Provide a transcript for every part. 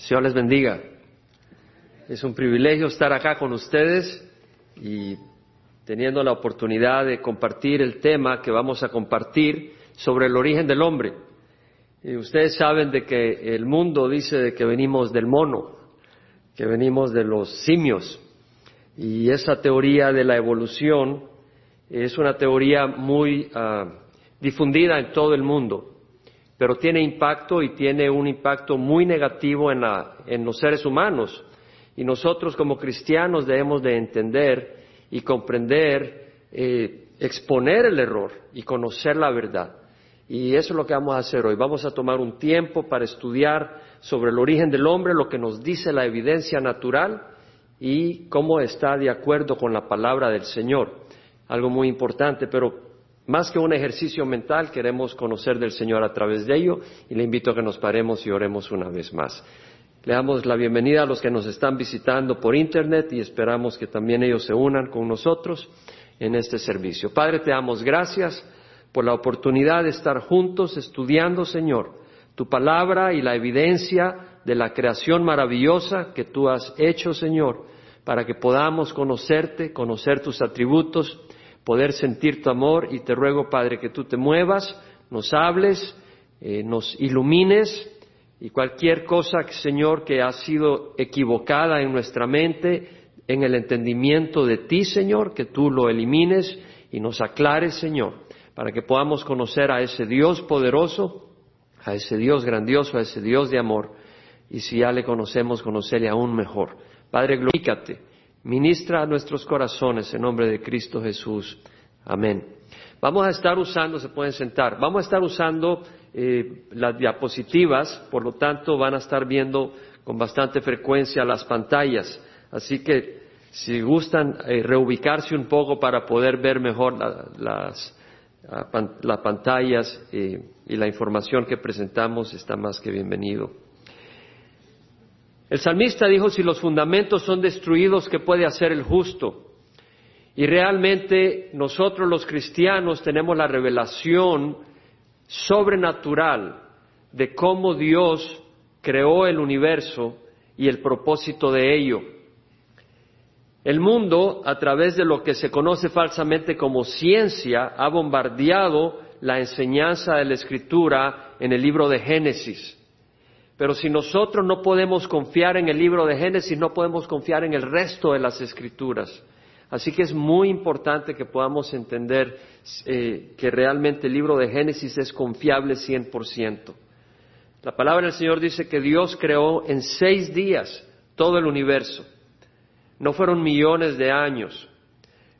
Señor les bendiga. Es un privilegio estar acá con ustedes y teniendo la oportunidad de compartir el tema que vamos a compartir sobre el origen del hombre. Y ustedes saben de que el mundo dice de que venimos del mono, que venimos de los simios. Y esa teoría de la evolución es una teoría muy ah, difundida en todo el mundo pero tiene impacto y tiene un impacto muy negativo en, los seres humanos. Y nosotros como cristianos debemos de entender y comprender, eh, exponer el error y conocer la verdad. Y eso es lo que vamos a hacer hoy. Vamos a tomar un tiempo para estudiar sobre el origen del hombre, lo que nos dice la evidencia natural y cómo está de acuerdo con la palabra del Señor. Algo muy importante, pero más que un ejercicio mental, queremos conocer del Señor a través de ello y le invito a que nos paremos y oremos una vez más. Le damos la bienvenida a los que nos están visitando por Internet y esperamos que también ellos se unan con nosotros en este servicio. Padre, te damos gracias por la oportunidad de estar juntos estudiando, Señor, tu palabra y la evidencia de la creación maravillosa que tú has hecho, Señor, para que podamos conocerte, conocer tus atributos poder sentir tu amor y te ruego, Padre, que tú te muevas, nos hables, eh, nos ilumines y cualquier cosa, Señor, que ha sido equivocada en nuestra mente, en el entendimiento de ti, Señor, que tú lo elimines y nos aclares, Señor, para que podamos conocer a ese Dios poderoso, a ese Dios grandioso, a ese Dios de amor, y si ya le conocemos, conocerle aún mejor. Padre, glorifícate Ministra a nuestros corazones en nombre de Cristo Jesús. Amén. Vamos a estar usando, se pueden sentar, vamos a estar usando eh, las diapositivas, por lo tanto van a estar viendo con bastante frecuencia las pantallas. Así que si gustan eh, reubicarse un poco para poder ver mejor las, pantallas eh, y la información que presentamos, está más que bienvenido. El salmista dijo, si los fundamentos son destruidos, ¿qué puede hacer el justo? Y realmente nosotros los cristianos tenemos la revelación sobrenatural de cómo Dios creó el universo y el propósito de ello. El mundo, a través de lo que se conoce falsamente como ciencia, ha bombardeado la enseñanza de la Escritura en el libro de Génesis. Pero si nosotros no podemos confiar en el libro de Génesis, no podemos confiar en el resto de las escrituras. Así que es muy importante que podamos entender eh, que realmente el libro de Génesis es confiable 100%. La palabra del Señor dice que Dios creó en seis días todo el universo. No fueron millones de años.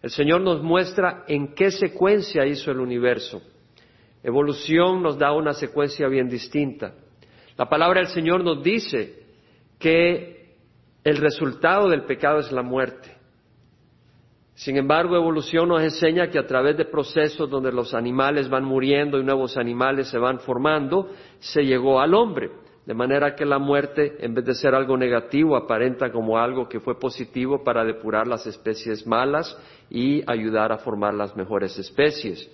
El Señor nos muestra en qué secuencia hizo el universo. Evolución nos da una secuencia bien distinta. La palabra del Señor nos dice que el resultado del pecado es la muerte. Sin embargo, evolución nos enseña que a través de procesos donde los animales van muriendo y nuevos animales se van formando, se llegó al hombre. De manera que la muerte, en vez de ser algo negativo, aparenta como algo que fue positivo para depurar las especies malas y ayudar a formar las mejores especies.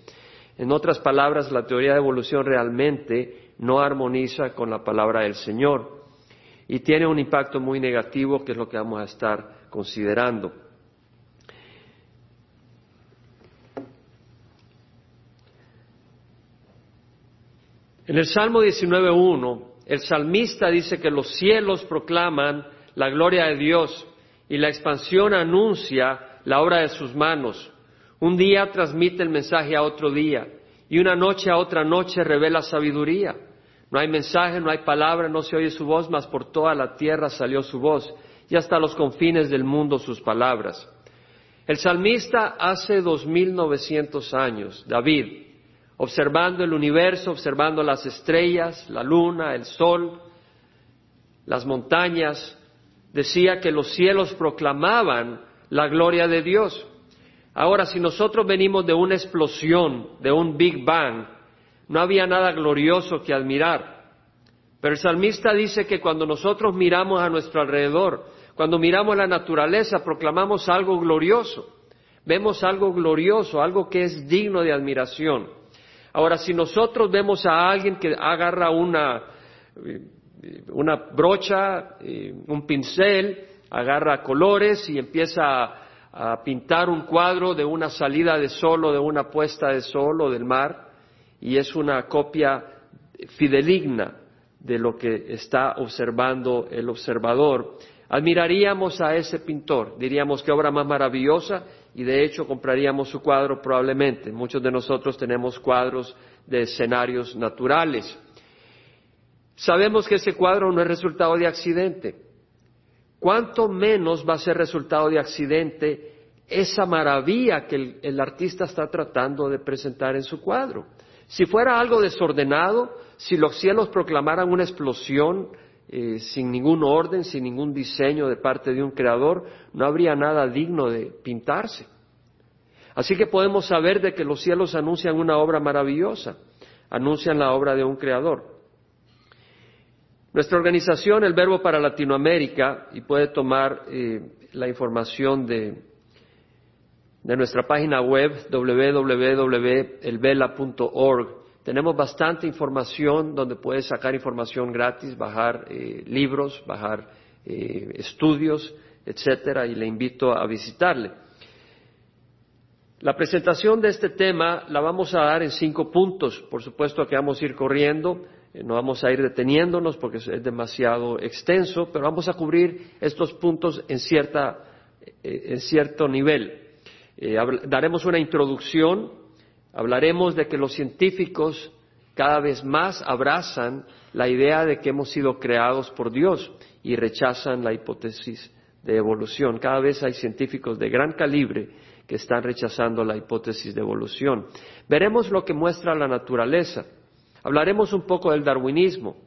En otras palabras, la teoría de evolución realmente no armoniza con la palabra del Señor y tiene un impacto muy negativo que es lo que vamos a estar considerando. En el Salmo 19.1, el salmista dice que los cielos proclaman la gloria de Dios y la expansión anuncia la obra de sus manos. Un día transmite el mensaje a otro día y una noche a otra noche revela sabiduría. No hay mensaje, no hay palabra, no se oye su voz, mas por toda la tierra salió su voz y hasta los confines del mundo sus palabras. El salmista hace dos mil novecientos años, David, observando el universo, observando las estrellas, la luna, el sol, las montañas, decía que los cielos proclamaban la gloria de Dios. Ahora, si nosotros venimos de una explosión, de un Big Bang, no había nada glorioso que admirar. Pero el salmista dice que cuando nosotros miramos a nuestro alrededor, cuando miramos la naturaleza, proclamamos algo glorioso. Vemos algo glorioso, algo que es digno de admiración. Ahora, si nosotros vemos a alguien que agarra una, una brocha, un pincel, agarra colores y empieza a, a, pintar un cuadro de una salida de sol o de una puesta de sol o del mar y es una copia fideligna de lo que está observando el observador. Admiraríamos a ese pintor, diríamos qué obra más maravillosa y de hecho compraríamos su cuadro probablemente. Muchos de nosotros tenemos cuadros de escenarios naturales. Sabemos que ese cuadro no es resultado de accidente. ¿Cuánto menos va a ser resultado de accidente esa maravilla que el, artista está tratando de presentar en su cuadro? Si fuera algo desordenado, si los cielos proclamaran una explosión eh, sin ningún orden, sin ningún diseño de parte de un creador, no habría nada digno de pintarse. Así que podemos saber de que los cielos anuncian una obra maravillosa, anuncian la obra de un creador. Nuestra organización, el Verbo para Latinoamérica, y puede tomar eh, la información de, nuestra página web www.elvela.org. Tenemos bastante información donde puedes sacar información gratis, bajar eh, libros, bajar eh, estudios, etcétera, y le invito a visitarle. La presentación de este tema la vamos a dar en cinco puntos. Por supuesto que vamos a ir corriendo, no vamos a ir deteniéndonos porque es demasiado extenso, pero vamos a cubrir estos puntos en, cierta, en cierto nivel. Eh, daremos una introducción, hablaremos de que los científicos cada vez más abrazan la idea de que hemos sido creados por Dios y rechazan la hipótesis de evolución. Cada vez hay científicos de gran calibre que están rechazando la hipótesis de evolución. Veremos lo que muestra la naturaleza. Hablaremos un poco del darwinismo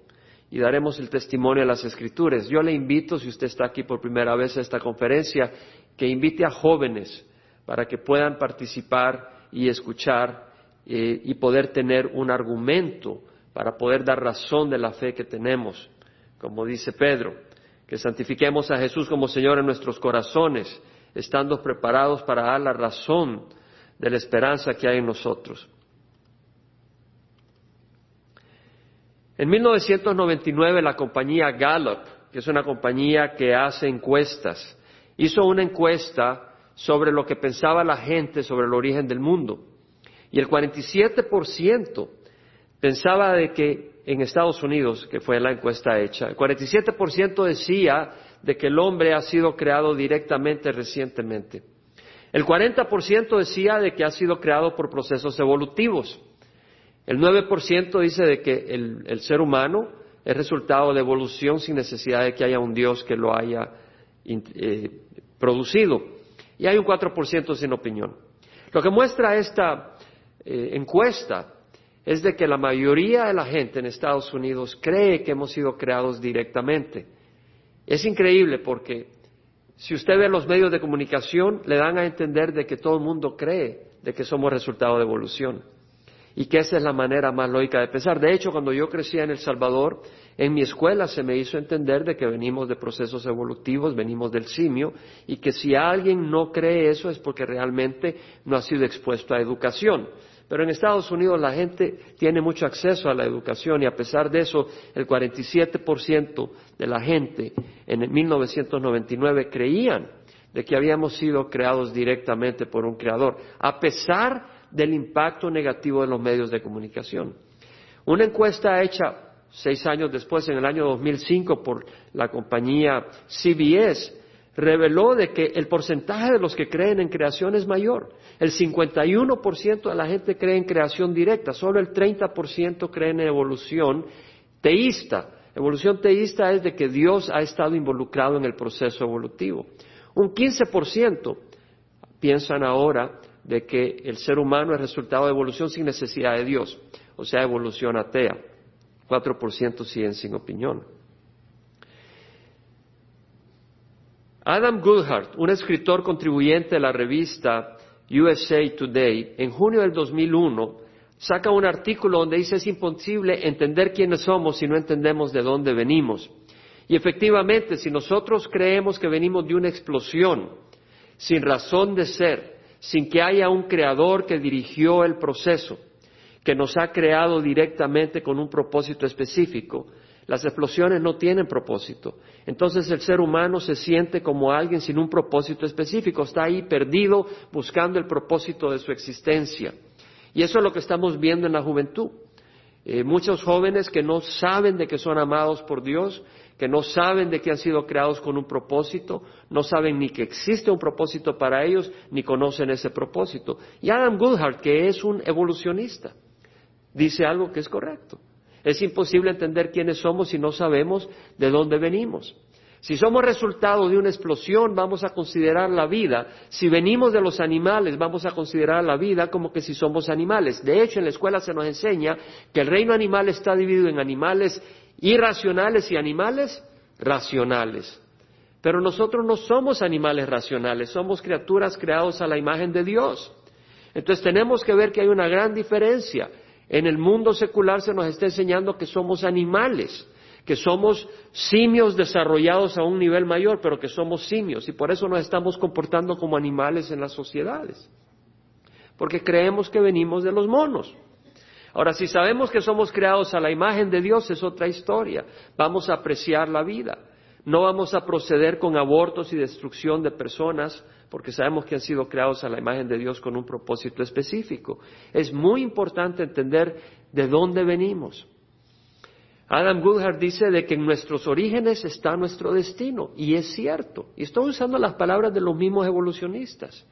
y daremos el testimonio de las escrituras. Yo le invito, si usted está aquí por primera vez a esta conferencia, que invite a jóvenes para que puedan participar y escuchar eh, y poder tener un argumento para poder dar razón de la fe que tenemos, como dice Pedro, que santifiquemos a Jesús como Señor en nuestros corazones, estando preparados para dar la razón de la esperanza que hay en nosotros. En 1999 la compañía Gallup, que es una compañía que hace encuestas, hizo una encuesta sobre lo que pensaba la gente sobre el origen del mundo. Y el 47% pensaba de que en Estados Unidos, que fue la encuesta hecha, el 47% decía de que el hombre ha sido creado directamente recientemente. El 40% decía de que ha sido creado por procesos evolutivos. El 9% dice de que el, ser humano es resultado de evolución sin necesidad de que haya un Dios que lo haya eh, producido y hay un 4% sin opinión. Lo que muestra esta eh, encuesta es de que la mayoría de la gente en Estados Unidos cree que hemos sido creados directamente. Es increíble porque si usted ve los medios de comunicación, le dan a entender de que todo el mundo cree de que somos resultado de evolución y que esa es la manera más lógica de pensar. De hecho, cuando yo crecía en El Salvador, en mi escuela se me hizo entender de que venimos de procesos evolutivos, venimos del simio, y que si alguien no cree eso es porque realmente no ha sido expuesto a educación. Pero en Estados Unidos la gente tiene mucho acceso a la educación y a pesar de eso, el 47% de la gente en 1999 creían de que habíamos sido creados directamente por un creador, a pesar del impacto negativo de los medios de comunicación. Una encuesta hecha seis años después, en el año 2005, por la compañía CBS, reveló de que el porcentaje de los que creen en creación es mayor. El 51% de la gente cree en creación directa, solo el 30% cree en evolución teísta. Evolución teísta es de que Dios ha estado involucrado en el proceso evolutivo. Un 15% piensan ahora de que el ser humano es resultado de evolución sin necesidad de Dios, o sea, evolución atea. 4% siguen sin opinión. Adam Goodhart, un escritor contribuyente de la revista USA Today, en junio del 2001 saca un artículo donde dice es imposible entender quiénes somos si no entendemos de dónde venimos. Y efectivamente, si nosotros creemos que venimos de una explosión, sin razón de ser, sin que haya un creador que dirigió el proceso, que nos ha creado directamente con un propósito específico. Las explosiones no tienen propósito. Entonces el ser humano se siente como alguien sin un propósito específico, está ahí perdido buscando el propósito de su existencia. Y eso es lo que estamos viendo en la juventud. Eh, muchos jóvenes que no saben de que son amados por Dios, que no saben de que han sido creados con un propósito, no saben ni que existe un propósito para ellos, ni conocen ese propósito. Y Adam Goodhart, que es un evolucionista, dice algo que es correcto. Es imposible entender quiénes somos si no sabemos de dónde venimos. Si somos resultado de una explosión, vamos a considerar la vida. Si venimos de los animales, vamos a considerar la vida como que si somos animales. De hecho, en la escuela se nos enseña que el reino animal está dividido en animales irracionales y animales racionales. Pero nosotros no somos animales racionales, somos criaturas creadas a la imagen de Dios. Entonces tenemos que ver que hay una gran diferencia. En el mundo secular se nos está enseñando que somos animales, que somos simios desarrollados a un nivel mayor, pero que somos simios y por eso nos estamos comportando como animales en las sociedades. Porque creemos que venimos de los monos. Ahora, si sabemos que somos creados a la imagen de Dios, es otra historia. Vamos a apreciar la vida. No vamos a proceder con abortos y destrucción de personas porque sabemos que han sido creados a la imagen de Dios con un propósito específico. Es muy importante entender de dónde venimos. Adam Goodhart dice de que en nuestros orígenes está nuestro destino, y es cierto. Y estoy usando las palabras de los mismos evolucionistas.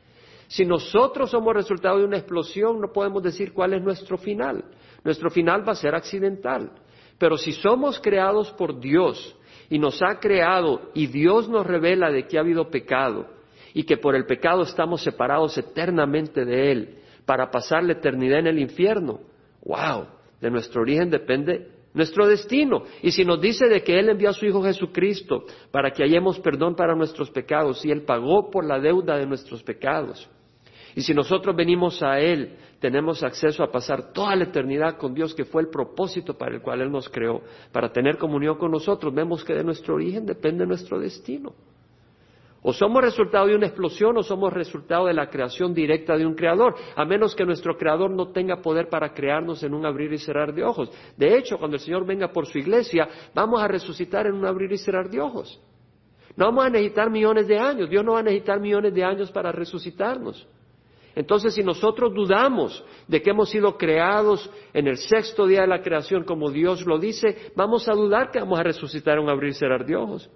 Si nosotros somos resultado de una explosión, no podemos decir cuál es nuestro final. Nuestro final va a ser accidental. Pero si somos creados por Dios y nos ha creado y Dios nos revela de que ha habido pecado y que por el pecado estamos separados eternamente de Él para pasar la eternidad en el infierno. ¡Wow! De nuestro origen depende nuestro destino. Y si nos dice de que Él envió a su Hijo Jesucristo para que hallemos perdón para nuestros pecados y Él pagó por la deuda de nuestros pecados. Y si nosotros venimos a Él, tenemos acceso a pasar toda la eternidad con Dios, que fue el propósito para el cual Él nos creó, para tener comunión con nosotros. Vemos que de nuestro origen depende nuestro destino. O somos resultado de una explosión o somos resultado de la creación directa de un creador, a menos que nuestro creador no tenga poder para crearnos en un abrir y cerrar de ojos. De hecho, cuando el Señor venga por su iglesia, vamos a resucitar en un abrir y cerrar de ojos. No vamos a necesitar millones de años, Dios no va a necesitar millones de años para resucitarnos. Entonces, si nosotros dudamos de que hemos sido creados en el sexto día de la creación, como Dios lo dice, vamos a dudar que vamos a resucitar en un abrir y cerrar de ojos.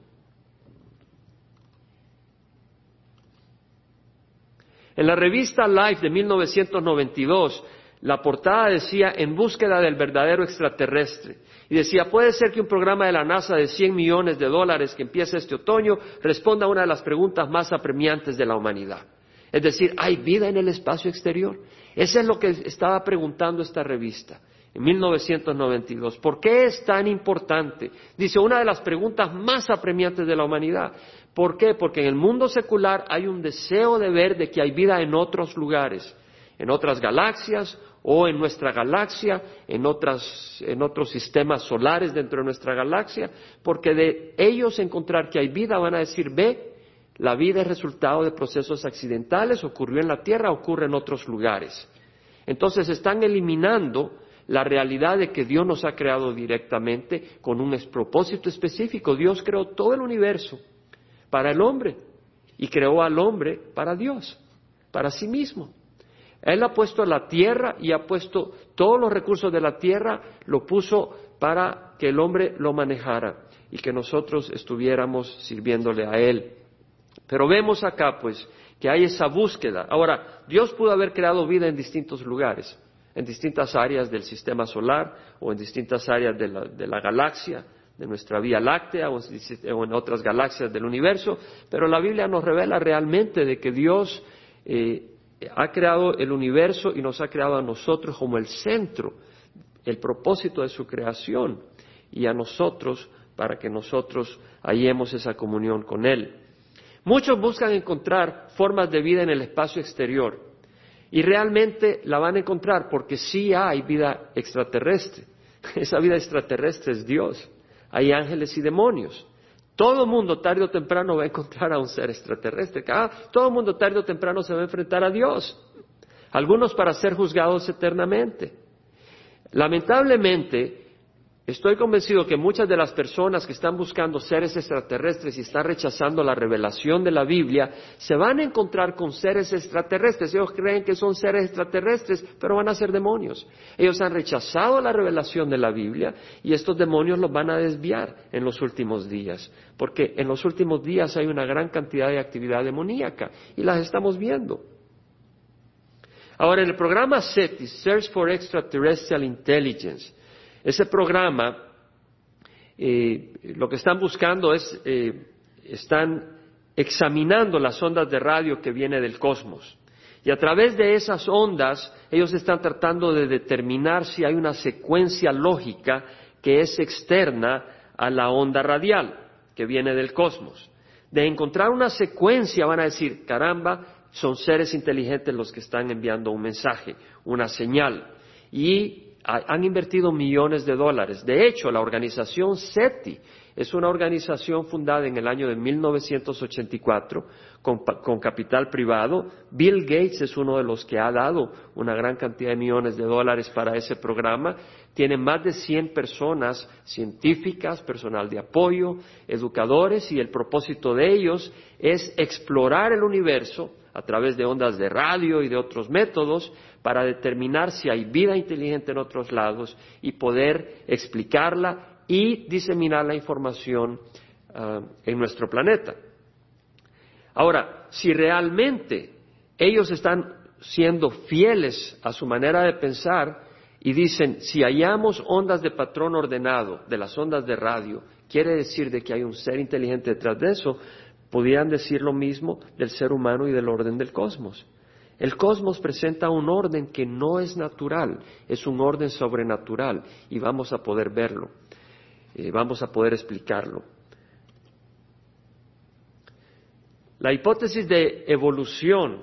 En la revista Life de 1992, la portada decía En búsqueda del verdadero extraterrestre. Y decía, puede ser que un programa de la NASA de 100 millones de dólares que empieza este otoño responda a una de las preguntas más apremiantes de la humanidad. Es decir, ¿hay vida en el espacio exterior? Eso es lo que estaba preguntando esta revista en 1992. ¿Por qué es tan importante? Dice, una de las preguntas más apremiantes de la humanidad. ¿Por qué? Porque en el mundo secular hay un deseo de ver de que hay vida en otros lugares, en otras galaxias o en nuestra galaxia, en, en otros sistemas solares dentro de nuestra galaxia, porque de ellos encontrar que hay vida van a decir, ve, la vida es resultado de procesos accidentales, ocurrió en la Tierra, ocurre en otros lugares. Entonces están eliminando la realidad de que Dios nos ha creado directamente con un propósito específico. Dios creó todo el universo para el hombre y creó al hombre para Dios, para sí mismo. Él ha puesto la tierra y ha puesto todos los recursos de la tierra, lo puso para que el hombre lo manejara y que nosotros estuviéramos sirviéndole a Él. Pero vemos acá, pues, que hay esa búsqueda. Ahora, Dios pudo haber creado vida en distintos lugares, en distintas áreas del sistema solar o en distintas áreas de la, de la galaxia, de nuestra Vía Láctea o en otras galaxias del universo, pero la Biblia nos revela realmente de que Dios eh, ha creado el universo y nos ha creado a nosotros como el centro, el propósito de su creación y a nosotros para que nosotros hallemos esa comunión con Él. Muchos buscan encontrar formas de vida en el espacio exterior y realmente la van a encontrar porque sí hay vida extraterrestre. Esa vida extraterrestre es Dios hay ángeles y demonios. Todo mundo tarde o temprano va a encontrar a un ser extraterrestre. todo mundo tarde o temprano se va a enfrentar a Dios. Algunos para ser juzgados eternamente. Lamentablemente, Estoy convencido que muchas de las personas que están buscando seres extraterrestres y están rechazando la revelación de la Biblia, se van a encontrar con seres extraterrestres. Ellos creen que son seres extraterrestres, pero van a ser demonios. Ellos han rechazado la revelación de la Biblia y estos demonios los van a desviar en los últimos días, porque en los últimos días hay una gran cantidad de actividad demoníaca y las estamos viendo. Ahora, en el programa SETI, Search for Extraterrestrial Intelligence, ese programa, eh, lo que están buscando es, eh, están examinando las ondas de radio que viene del cosmos. Y a través de esas ondas, ellos están tratando de determinar si hay una secuencia lógica que es externa a la onda radial que viene del cosmos. De encontrar una secuencia van a decir, caramba, son seres inteligentes los que están enviando un mensaje, una señal. Y han invertido millones de dólares. De hecho, la organización SETI es una organización fundada en el año de 1984 con, con, capital privado. Bill Gates es uno de los que ha dado una gran cantidad de millones de dólares para ese programa. Tiene más de 100 personas científicas, personal de apoyo, educadores y el propósito de ellos es explorar el universo a través de ondas de radio y de otros métodos para determinar si hay vida inteligente en otros lados y poder explicarla y diseminar la información ah, en nuestro planeta. Ahora, si realmente ellos están siendo fieles a su manera de pensar y dicen, si hallamos ondas de patrón ordenado de las ondas de radio, quiere decir de que hay un ser inteligente detrás de eso, podrían decir lo mismo del ser humano y del orden del cosmos. El cosmos presenta un orden que no es natural, es un orden sobrenatural y vamos a poder verlo, eh, vamos a poder explicarlo. La hipótesis de evolución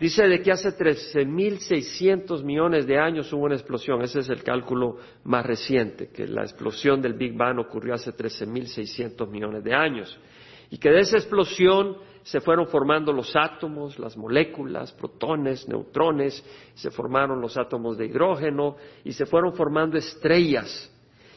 dice de que hace 13.600 millones de años hubo una explosión, ese es el cálculo más reciente, que la explosión del Big Bang ocurrió hace 13.600 millones de años y que de esa explosión se fueron formando los átomos, las moléculas, protones, neutrones, se formaron los átomos de hidrógeno y se fueron formando estrellas.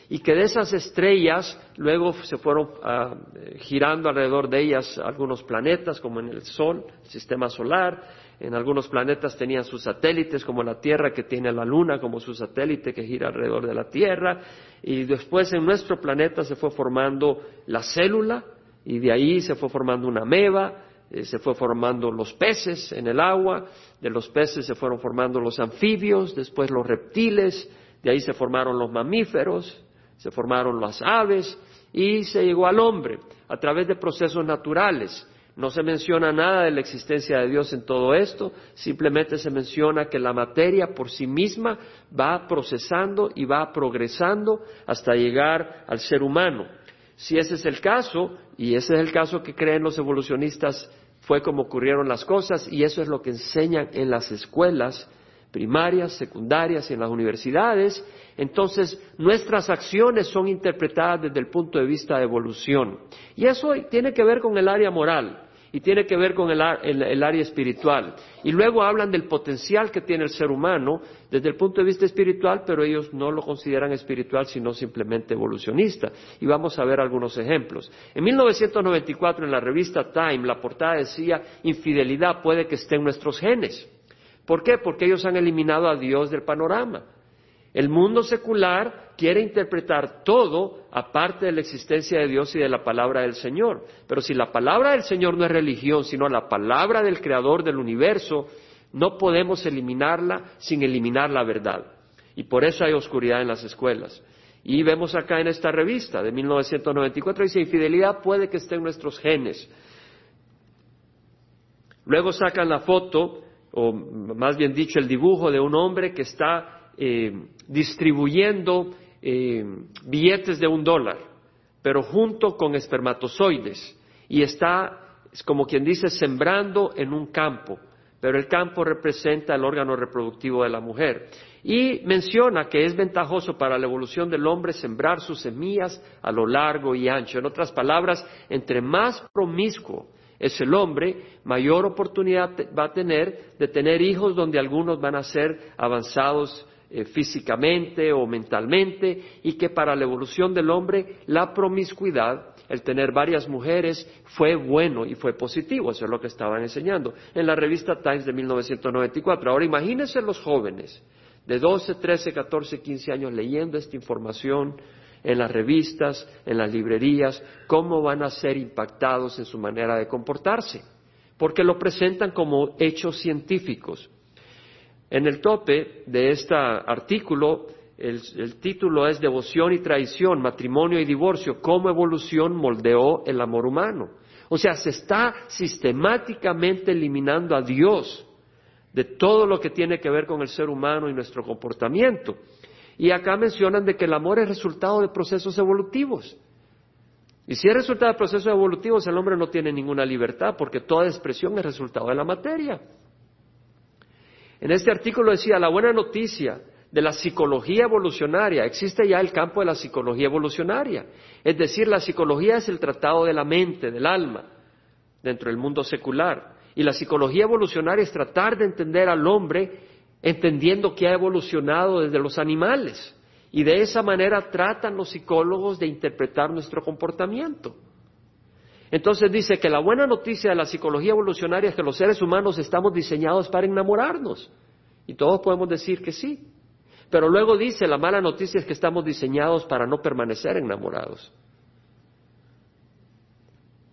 Y que de esas estrellas luego se fueron ah, girando alrededor de ellas algunos planetas, como en el Sol, el sistema solar. En algunos planetas tenían sus satélites, como la Tierra, que tiene la Luna como su satélite que gira alrededor de la Tierra. Y después en nuestro planeta se fue formando la célula, y de ahí se fue formando una meba, eh, se fue formando los peces en el agua, de los peces se fueron formando los anfibios, después los reptiles, de ahí se formaron los mamíferos, se formaron las aves y se llegó al hombre a través de procesos naturales. No se menciona nada de la existencia de Dios en todo esto, simplemente se menciona que la materia por sí misma va procesando y va progresando hasta llegar al ser humano. Si ese es el caso, y ese es el caso que creen los evolucionistas, fue como ocurrieron las cosas, y eso es lo que enseñan en las escuelas primarias, secundarias y en las universidades, entonces nuestras acciones son interpretadas desde el punto de vista de evolución. Y eso tiene que ver con el área moral y tiene que ver con el, área espiritual. Y luego hablan del potencial que tiene el ser humano desde el punto de vista espiritual, pero ellos no lo consideran espiritual, sino simplemente evolucionista. Y vamos a ver algunos ejemplos. En 1994, en la revista Time, la portada decía, infidelidad puede que esté en nuestros genes. ¿Por qué? Porque ellos han eliminado a Dios del panorama. El mundo secular quiere interpretar todo aparte de la existencia de Dios y de la palabra del Señor. Pero si la palabra del Señor no es religión, sino la palabra del Creador del universo, no podemos eliminarla sin eliminar la verdad. Y por eso hay oscuridad en las escuelas. Y vemos acá en esta revista de 1994, dice, infidelidad puede que esté en nuestros genes. Luego sacan la foto, o más bien dicho, el dibujo de un hombre que está eh, distribuyendo eh, billetes de un dólar, pero junto con espermatozoides, y está, como quien dice, sembrando en un campo, pero el campo representa el órgano reproductivo de la mujer. Y menciona que es ventajoso para la evolución del hombre sembrar sus semillas a lo largo y ancho. En otras palabras, entre más promiscuo es el hombre, mayor oportunidad va a tener de tener hijos donde algunos van a ser avanzados eh, físicamente o mentalmente y que para la evolución del hombre la promiscuidad, el tener varias mujeres, fue bueno y fue positivo. Eso es lo que estaban enseñando en la revista Times de 1994. Ahora imagínense los jóvenes de 12, 13, 14, 15 años leyendo esta información en las revistas, en las librerías, cómo van a ser impactados en su manera de comportarse, porque lo presentan como hechos científicos. En el tope de este artículo, el, título es Devoción y traición, matrimonio y divorcio, cómo evolución moldeó el amor humano. O sea, se está sistemáticamente eliminando a Dios de todo lo que tiene que ver con el ser humano y nuestro comportamiento. Y acá mencionan de que el amor es resultado de procesos evolutivos. Y si es resultado de procesos evolutivos, el hombre no tiene ninguna libertad, porque toda expresión es resultado de la materia. En este artículo decía, la buena noticia de la psicología evolucionaria, existe ya el campo de la psicología evolucionaria. Es decir, la psicología es el tratado de la mente, del alma, dentro del mundo secular. Y la psicología evolucionaria es tratar de entender al hombre entendiendo que ha evolucionado desde los animales. Y de esa manera tratan los psicólogos de interpretar nuestro comportamiento. Entonces dice que la buena noticia de la psicología evolucionaria es que los seres humanos estamos diseñados para enamorarnos. Y todos podemos decir que sí. Pero luego dice, la mala noticia es que estamos diseñados para no permanecer enamorados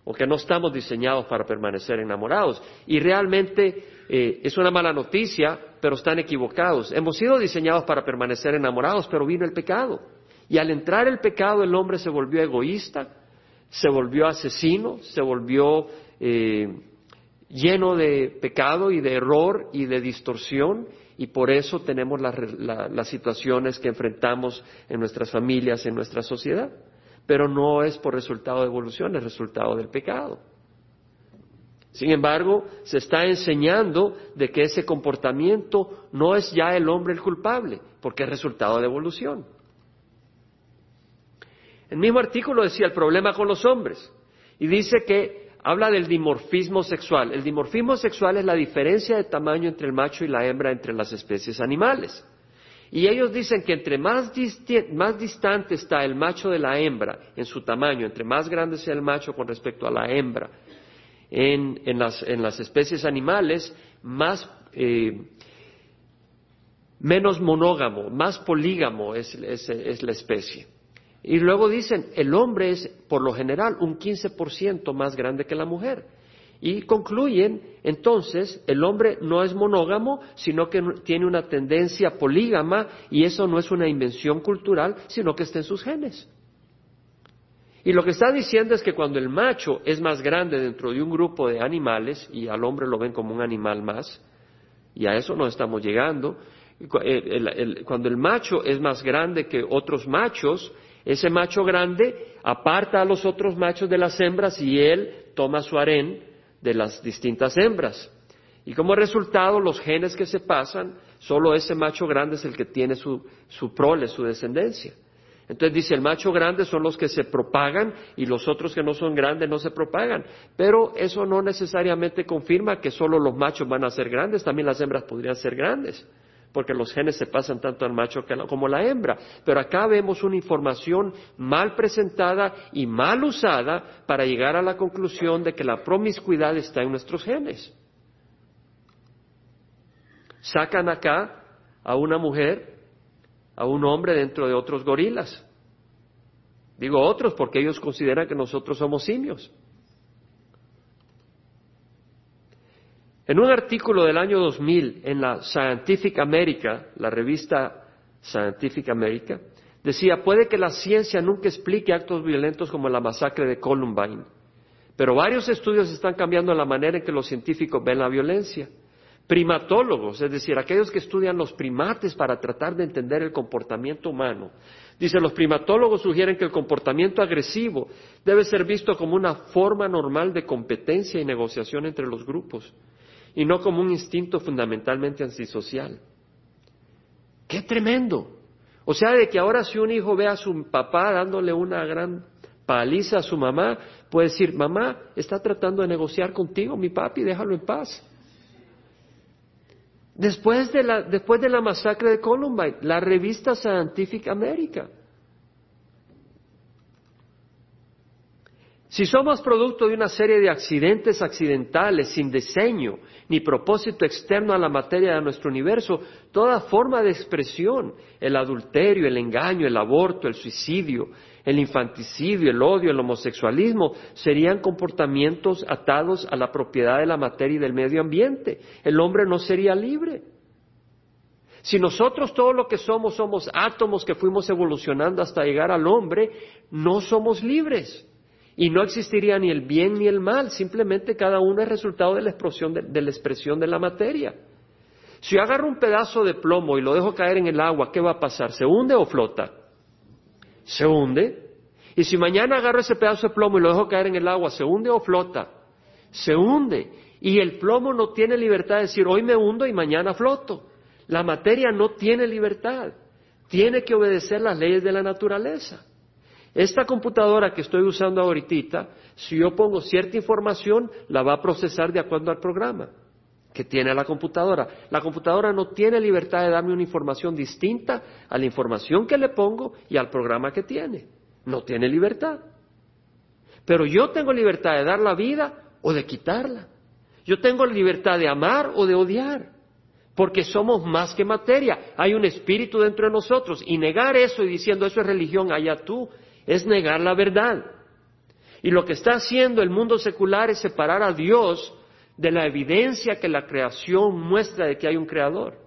o que no estamos diseñados para permanecer enamorados. Y realmente eh, es una mala noticia, pero están equivocados. Hemos sido diseñados para permanecer enamorados, pero vino el pecado. Y al entrar el pecado el hombre se volvió egoísta, se volvió asesino, se volvió eh, lleno de pecado y de error y de distorsión. Y por eso tenemos las situaciones que enfrentamos en nuestras familias, en nuestra sociedad pero no es por resultado de evolución, es resultado del pecado. Sin embargo, se está enseñando de que ese comportamiento no es ya el hombre el culpable, porque es resultado de evolución. El mismo artículo decía el problema con los hombres y dice que habla del dimorfismo sexual. El dimorfismo sexual es la diferencia de tamaño entre el macho y la hembra entre las especies animales. Y ellos dicen que entre más, distante está el macho de la hembra en su tamaño, entre más grande sea el macho con respecto a la hembra en, las, especies animales, más, eh, menos monógamo, más polígamo es, es la especie. Y luego dicen, el hombre es por lo general un 15% más grande que la mujer. Y concluyen, entonces, el hombre no es monógamo, sino que tiene una tendencia polígama y eso no es una invención cultural, sino que está en sus genes. Y lo que está diciendo es que cuando el macho es más grande dentro de un grupo de animales, y al hombre lo ven como un animal más, y a eso no estamos llegando, cuando el macho es más grande que otros machos, ese macho grande aparta a los otros machos de las hembras y él toma su harén de las distintas hembras. Y como resultado, los genes que se pasan, solo ese macho grande es el que tiene su, su prole, su descendencia. Entonces dice, el macho grande son los que se propagan y los otros que no son grandes no se propagan. Pero eso no necesariamente confirma que solo los machos van a ser grandes, también las hembras podrían ser grandes porque los genes se pasan tanto al macho como a la hembra. Pero acá vemos una información mal presentada y mal usada para llegar a la conclusión de que la promiscuidad está en nuestros genes. Sacan acá a una mujer, a un hombre dentro de otros gorilas. Digo otros porque ellos consideran que nosotros somos simios. En un artículo del año 2000 en la Scientific America, la revista Scientific America, decía, puede que la ciencia nunca explique actos violentos como la masacre de Columbine, pero varios estudios están cambiando la manera en que los científicos ven la violencia. Primatólogos, es decir, aquellos que estudian los primates para tratar de entender el comportamiento humano, Dice, los primatólogos sugieren que el comportamiento agresivo debe ser visto como una forma normal de competencia y negociación entre los grupos y no como un instinto fundamentalmente antisocial. ¡Qué tremendo! O sea, de que ahora si un hijo ve a su papá dándole una gran paliza a su mamá, puede decir, mamá, está tratando de negociar contigo, mi papi, déjalo en paz. Después de la, después de la masacre de Columbine, la revista Scientific America. Si somos producto de una serie de accidentes accidentales sin diseño ni propósito externo a la materia de nuestro universo, toda forma de expresión, el adulterio, el engaño, el aborto, el suicidio, el infanticidio, el odio, el homosexualismo, serían comportamientos atados a la propiedad de la materia y del medio ambiente. El hombre no sería libre. Si nosotros todo lo que somos somos átomos que fuimos evolucionando hasta llegar al hombre, no somos libres. Y no existiría ni el bien ni el mal, simplemente cada uno es resultado de la explosión de, la expresión de la materia. Si yo agarro un pedazo de plomo y lo dejo caer en el agua, ¿qué va a pasar? ¿Se hunde o flota? Se hunde. Y si mañana agarro ese pedazo de plomo y lo dejo caer en el agua, ¿se hunde o flota? Se hunde. Y el plomo no tiene libertad de decir, hoy me hundo y mañana floto. La materia no tiene libertad. Tiene que obedecer las leyes de la naturaleza. Esta computadora que estoy usando ahorita, si yo pongo cierta información, la va a procesar de acuerdo al programa que tiene la computadora. La computadora no tiene libertad de darme una información distinta a la información que le pongo y al programa que tiene. No tiene libertad. Pero yo tengo libertad de dar la vida o de quitarla. Yo tengo libertad de amar o de odiar. Porque somos más que materia. Hay un espíritu dentro de nosotros. Y negar eso y diciendo eso es religión, allá tú, es negar la verdad. Y lo que está haciendo el mundo secular es separar a Dios de la evidencia que la creación muestra de que hay un creador.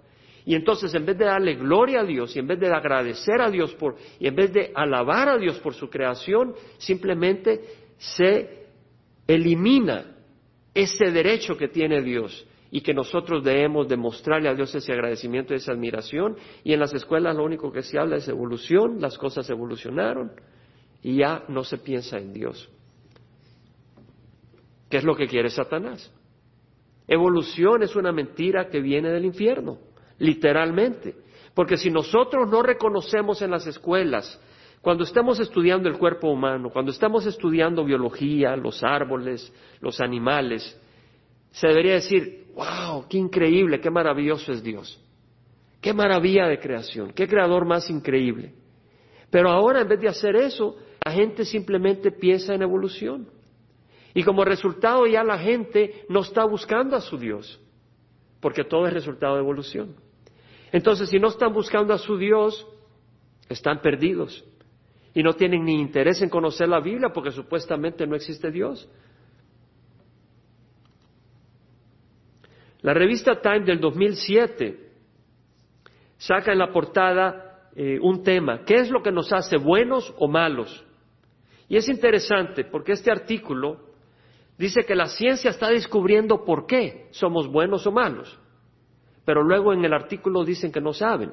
Y entonces en vez de darle gloria a Dios y en vez de agradecer a Dios por y en vez de alabar a Dios por su creación, simplemente se elimina ese derecho que tiene Dios y que nosotros debemos demostrarle a Dios ese agradecimiento y esa admiración. Y en las escuelas lo único que se habla es evolución, las cosas evolucionaron y ya no se piensa en Dios. ¿Qué es lo que quiere Satanás? Evolución es una mentira que viene del infierno, literalmente. Porque si nosotros no reconocemos en las escuelas, cuando estamos estudiando el cuerpo humano, cuando estamos estudiando biología, los árboles, los animales, se debería decir, wow, qué increíble, qué maravilloso es Dios. Qué maravilla de creación, qué creador más increíble. Pero ahora en vez de hacer eso, la gente simplemente piensa en evolución. Y como resultado ya la gente no está buscando a su Dios, porque todo es resultado de evolución. Entonces, si no están buscando a su Dios, están perdidos. Y no tienen ni interés en conocer la Biblia porque supuestamente no existe Dios. La revista Time del 2007 saca en la portada eh, un tema, ¿qué es lo que nos hace buenos o malos? Y es interesante porque este artículo dice que la ciencia está descubriendo por qué somos buenos o malos, pero luego en el artículo dicen que no saben.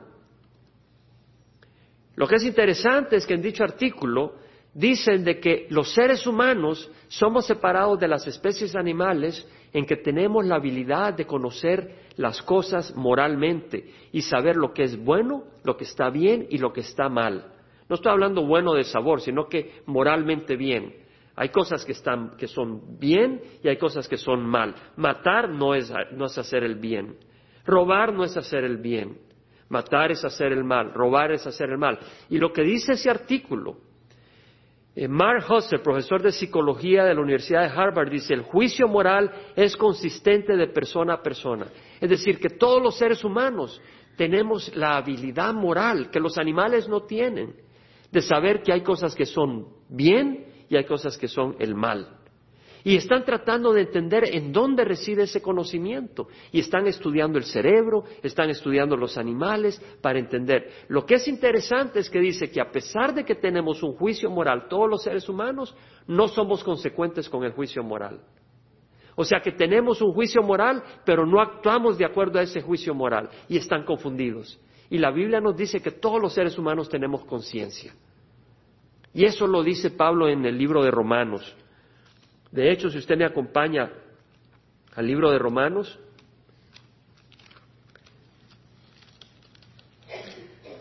Lo que es interesante es que en dicho artículo dicen de que los seres humanos somos separados de las especies animales en que tenemos la habilidad de conocer las cosas moralmente y saber lo que es bueno, lo que está bien y lo que está mal. No estoy hablando bueno de sabor, sino que moralmente bien. Hay cosas que, están, que son bien y hay cosas que son mal. Matar no es, no es hacer el bien. Robar no es hacer el bien. Matar es hacer el mal. Robar es hacer el mal. Y lo que dice ese artículo, eh, Mark Husser, profesor de psicología de la Universidad de Harvard, dice, el juicio moral es consistente de persona a persona. Es decir, que todos los seres humanos tenemos la habilidad moral que los animales no tienen de saber que hay cosas que son bien y hay cosas que son el mal. Y están tratando de entender en dónde reside ese conocimiento. Y están estudiando el cerebro, están estudiando los animales para entender. Lo que es interesante es que dice que a pesar de que tenemos un juicio moral, todos los seres humanos, no somos consecuentes con el juicio moral. O sea que tenemos un juicio moral, pero no actuamos de acuerdo a ese juicio moral. Y están confundidos. Y la Biblia nos dice que todos los seres humanos tenemos conciencia. Y eso lo dice Pablo en el libro de Romanos. De hecho, si usted me acompaña al libro de Romanos,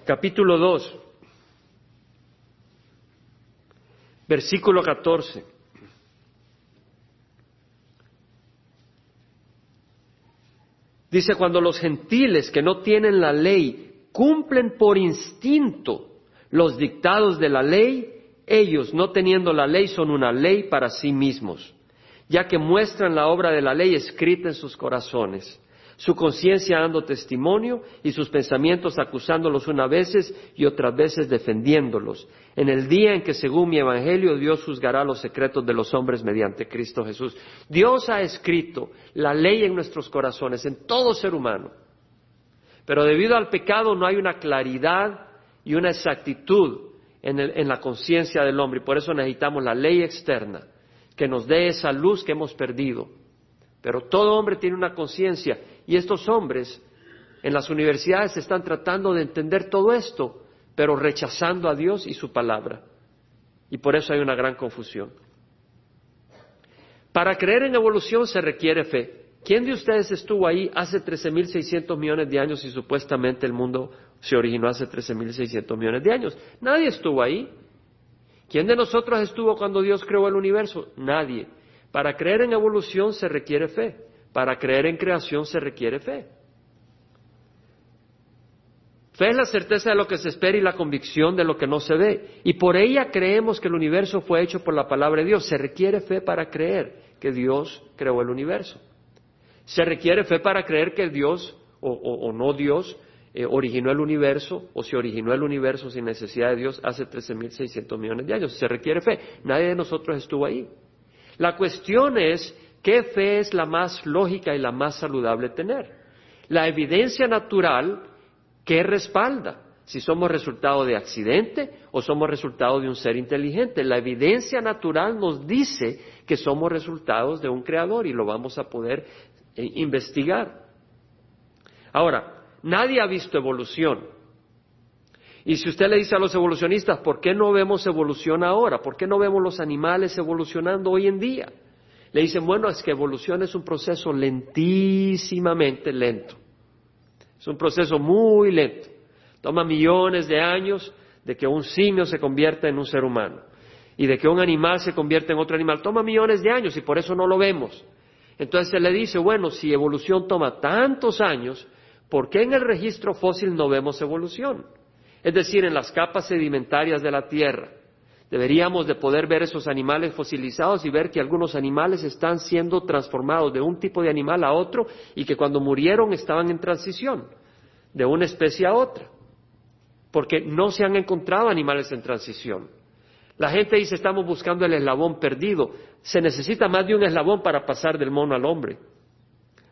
capítulo 2, versículo 14. Dice, cuando los gentiles que no tienen la ley cumplen por instinto los dictados de la ley, ellos, no teniendo la ley, son una ley para sí mismos, ya que muestran la obra de la ley escrita en sus corazones su conciencia dando testimonio y sus pensamientos acusándolos unas veces y otras veces defendiéndolos. En el día en que, según mi evangelio, Dios juzgará los secretos de los hombres mediante Cristo Jesús. Dios ha escrito la ley en nuestros corazones, en todo ser humano. Pero debido al pecado no hay una claridad y una exactitud en, en la conciencia del hombre y por eso necesitamos la ley externa que nos dé esa luz que hemos perdido. Pero todo hombre tiene una conciencia y estos hombres en las universidades están tratando de entender todo esto, pero rechazando a Dios y su palabra. Y por eso hay una gran confusión. Para creer en evolución se requiere fe. ¿Quién de ustedes estuvo ahí hace 13.600 millones de años y supuestamente el mundo se originó hace 13.600 millones de años? Nadie estuvo ahí. ¿Quién de nosotros estuvo cuando Dios creó el universo? Nadie. Para creer en evolución se requiere fe. Para creer en creación se requiere fe. Fe es la certeza de lo que se espera y la convicción de lo que no se ve. Y por ella creemos que el universo fue hecho por la palabra de Dios. Se requiere fe para creer que Dios creó el universo. Se requiere fe para creer que Dios o, no Dios eh, originó el universo o se originó el universo sin necesidad de Dios hace 13.600 millones de años. Se requiere fe. Nadie de nosotros estuvo ahí. La cuestión es ¿Qué fe es la más lógica y la más saludable tener? La evidencia natural que respalda si somos resultado de accidente o somos resultado de un ser inteligente. La evidencia natural nos dice que somos resultados de un creador y lo vamos a poder eh, investigar. Ahora, nadie ha visto evolución. Y si usted le dice a los evolucionistas, ¿por qué no vemos evolución ahora? ¿Por qué no vemos los animales evolucionando hoy en día? Le dicen, bueno, es que evolución es un proceso lentísimamente lento. Es un proceso muy lento. Toma millones de años de que un simio se convierta en un ser humano y de que un animal se convierta en otro animal. Toma millones de años y por eso no lo vemos. Entonces se le dice, bueno, si evolución toma tantos años, ¿por qué en el registro fósil no vemos evolución? Es decir, en las capas sedimentarias de la Tierra. Deberíamos de poder ver esos animales fosilizados y ver que algunos animales están siendo transformados de un tipo de animal a otro y que cuando murieron estaban en transición de una especie a otra, porque no se han encontrado animales en transición. La gente dice estamos buscando el eslabón perdido. Se necesita más de un eslabón para pasar del mono al hombre.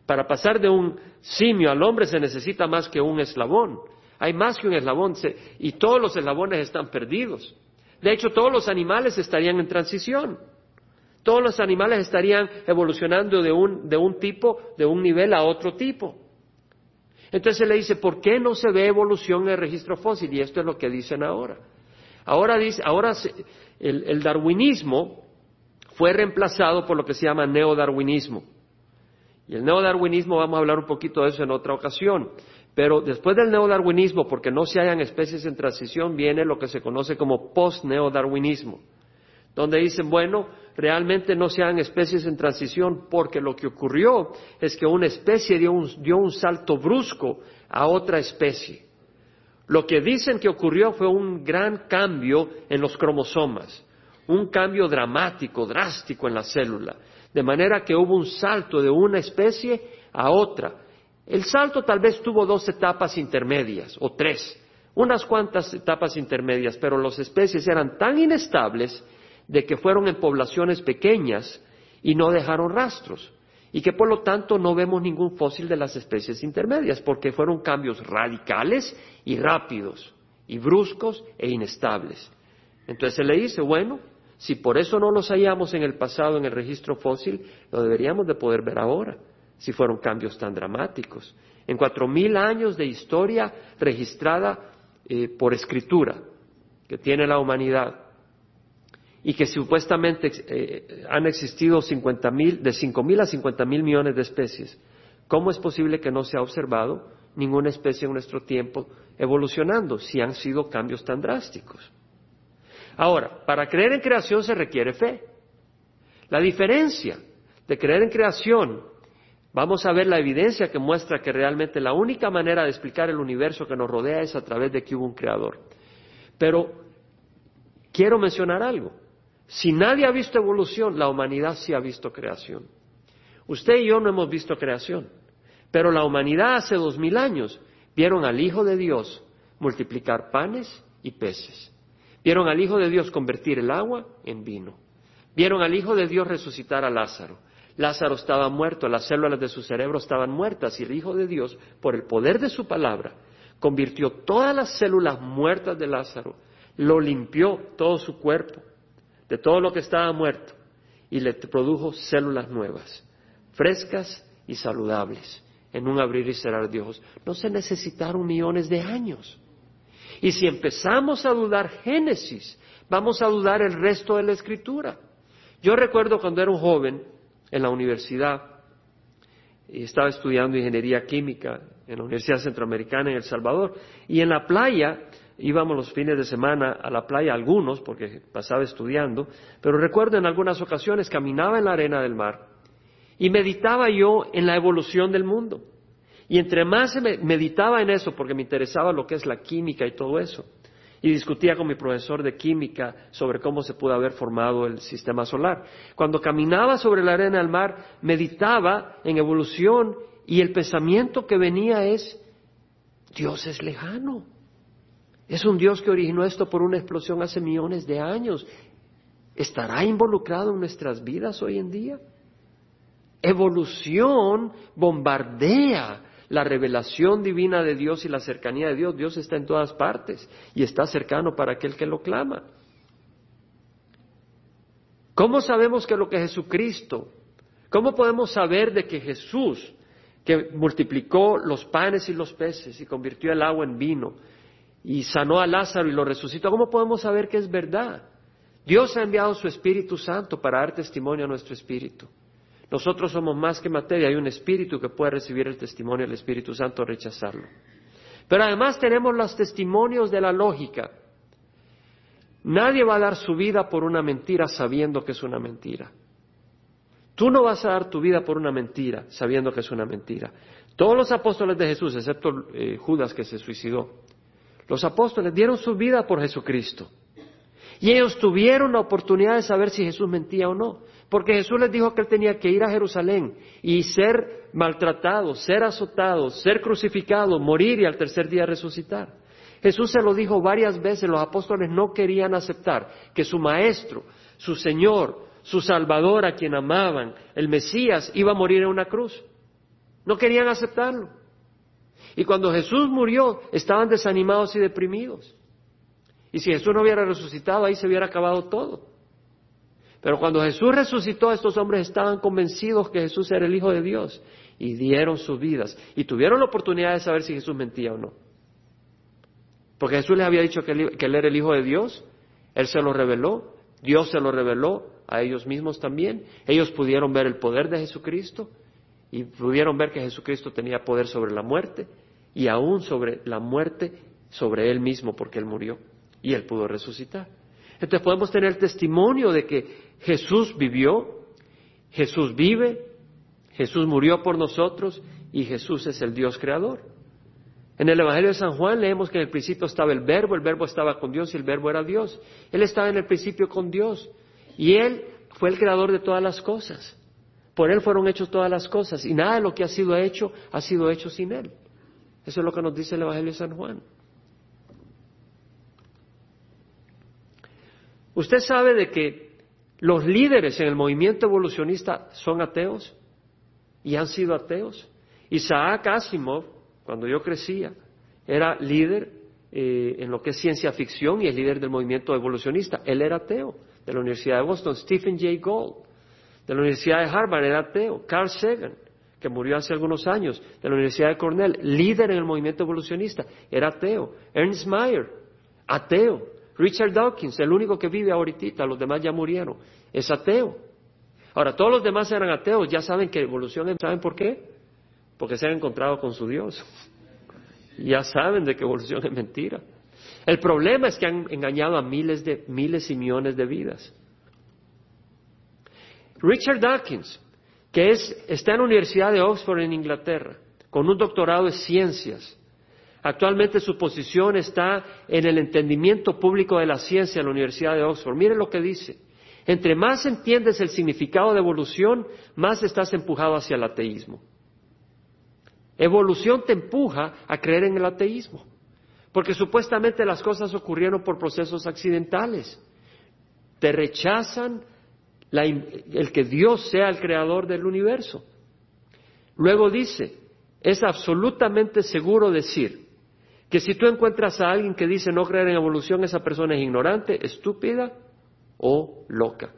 Para pasar de un simio al hombre se necesita más que un eslabón. Hay más que un eslabón y todos los eslabones están perdidos. De hecho, todos los animales estarían en transición. Todos los animales estarían evolucionando de un, de un tipo, de un nivel a otro tipo. Entonces se le dice, ¿por qué no se ve evolución en el registro fósil? Y esto es lo que dicen ahora. Ahora, dice, ahora el, el darwinismo fue reemplazado por lo que se llama neodarwinismo. Y el neodarwinismo, vamos a hablar un poquito de eso en otra ocasión. Pero después del neodarwinismo, porque no se hayan especies en transición, viene lo que se conoce como post-neodarwinismo, donde dicen, bueno, realmente no se hayan especies en transición porque lo que ocurrió es que una especie dio un, dio un salto brusco a otra especie. Lo que dicen que ocurrió fue un gran cambio en los cromosomas, un cambio dramático, drástico en la célula, de manera que hubo un salto de una especie a otra. El salto tal vez tuvo dos etapas intermedias o tres, unas cuantas etapas intermedias, pero las especies eran tan inestables de que fueron en poblaciones pequeñas y no dejaron rastros y que por lo tanto no vemos ningún fósil de las especies intermedias porque fueron cambios radicales y rápidos y bruscos e inestables. Entonces se le dice, bueno, si por eso no los hallamos en el pasado en el registro fósil, lo deberíamos de poder ver ahora si fueron cambios tan dramáticos. En cuatro mil años de historia registrada eh, por escritura que tiene la humanidad y que supuestamente eh, han existido de cinco mil a cincuenta mil millones de especies, ¿cómo es posible que no se ha observado ninguna especie en nuestro tiempo evolucionando si han sido cambios tan drásticos? Ahora, para creer en creación se requiere fe. La diferencia de creer en creación Vamos a ver la evidencia que muestra que realmente la única manera de explicar el universo que nos rodea es a través de que hubo un creador. Pero quiero mencionar algo. Si nadie ha visto evolución, la humanidad sí ha visto creación. Usted y yo no hemos visto creación, pero la humanidad hace dos mil años vieron al Hijo de Dios multiplicar panes y peces. Vieron al Hijo de Dios convertir el agua en vino. Vieron al Hijo de Dios resucitar a Lázaro. Lázaro estaba muerto, las células de su cerebro estaban muertas y el Hijo de Dios, por el poder de su palabra, convirtió todas las células muertas de Lázaro, lo limpió todo su cuerpo de todo lo que estaba muerto y le produjo células nuevas, frescas y saludables, en un abrir y cerrar de ojos. No se necesitaron millones de años. Y si empezamos a dudar Génesis, vamos a dudar el resto de la escritura. Yo recuerdo cuando era un joven en la universidad, y estaba estudiando ingeniería química en la Universidad Centroamericana en El Salvador, y en la playa íbamos los fines de semana a la playa, algunos, porque pasaba estudiando, pero recuerdo en algunas ocasiones caminaba en la arena del mar y meditaba yo en la evolución del mundo. Y entre más meditaba en eso, porque me interesaba lo que es la química y todo eso, y discutía con mi profesor de química sobre cómo se pudo haber formado el sistema solar. Cuando caminaba sobre la arena del mar, meditaba en evolución y el pensamiento que venía es, Dios es lejano. Es un Dios que originó esto por una explosión hace millones de años. ¿Estará involucrado en nuestras vidas hoy en día? Evolución bombardea la revelación divina de Dios y la cercanía de Dios. Dios está en todas partes y está cercano para aquel que lo clama. ¿Cómo sabemos que lo que Jesucristo, cómo podemos saber de que Jesús, que multiplicó los panes y los peces y convirtió el agua en vino, y sanó a Lázaro y lo resucitó, ¿cómo podemos saber que es verdad? Dios ha enviado su Espíritu Santo para dar testimonio a nuestro espíritu. Nosotros somos más que materia, hay un espíritu que puede recibir el testimonio del Espíritu Santo o rechazarlo. Pero además tenemos los testimonios de la lógica. Nadie va a dar su vida por una mentira sabiendo que es una mentira. Tú no vas a dar tu vida por una mentira sabiendo que es una mentira. Todos los apóstoles de Jesús, excepto eh, Judas que se suicidó, los apóstoles dieron su vida por Jesucristo. Y ellos tuvieron la oportunidad de saber si Jesús mentía o no. Porque Jesús les dijo que él tenía que ir a Jerusalén y ser maltratado, ser azotado, ser crucificado, morir y al tercer día resucitar. Jesús se lo dijo varias veces, los apóstoles no querían aceptar que su maestro, su Señor, su Salvador a quien amaban, el Mesías, iba a morir en una cruz. No querían aceptarlo. Y cuando Jesús murió, estaban desanimados y deprimidos. Y si Jesús no hubiera resucitado, ahí se hubiera acabado todo. Pero cuando Jesús resucitó, estos hombres estaban convencidos que Jesús era el Hijo de Dios y dieron sus vidas y tuvieron la oportunidad de saber si Jesús mentía o no. Porque Jesús les había dicho que él, era el Hijo de Dios, Él se lo reveló, Dios se lo reveló a ellos mismos también. Ellos pudieron ver el poder de Jesucristo y pudieron ver que Jesucristo tenía poder sobre la muerte y aún sobre la muerte sobre él mismo porque él murió y él pudo resucitar. Entonces podemos tener testimonio de que Jesús vivió, Jesús vive, Jesús murió por nosotros y Jesús es el Dios creador. En el Evangelio de San Juan leemos que en el principio estaba el verbo, el verbo estaba con Dios y el verbo era Dios. Él estaba en el principio con Dios y Él fue el creador de todas las cosas. Por Él fueron hechas todas las cosas y nada de lo que ha sido hecho ha sido hecho sin Él. Eso es lo que nos dice el Evangelio de San Juan. Usted sabe de que los líderes en el movimiento evolucionista son ateos y han sido ateos. Isaac Asimov, cuando yo crecía, era líder eh, en lo que es ciencia ficción y es líder del movimiento evolucionista. Él era ateo de la Universidad de Boston. Stephen Jay Gould de la Universidad de Harvard era ateo. Carl Sagan, que murió hace algunos años, de la Universidad de Cornell, líder en el movimiento evolucionista, era ateo. Ernst Mayr, ateo. Richard Dawkins, el único que vive ahorita, los demás ya murieron, es ateo. Ahora, todos los demás eran ateos, ya saben que evolución, ¿saben por qué? Porque se han encontrado con su Dios. Ya saben de que evolución es mentira. El problema es que han engañado a miles de miles y millones de vidas. Richard Dawkins que es, está en la Universidad de Oxford en Inglaterra, con un doctorado en ciencias. Actualmente su posición está en el entendimiento público de la ciencia en la Universidad de Oxford. Miren lo que dice. Entre más entiendes el significado de evolución, más estás empujado hacia el ateísmo. Evolución te empuja a creer en el ateísmo, porque supuestamente las cosas ocurrieron por procesos accidentales. Te rechazan el que Dios sea el creador del universo. Luego dice, es absolutamente seguro decir que si tú encuentras a alguien que dice no creer en evolución, esa persona es ignorante, estúpida o loca.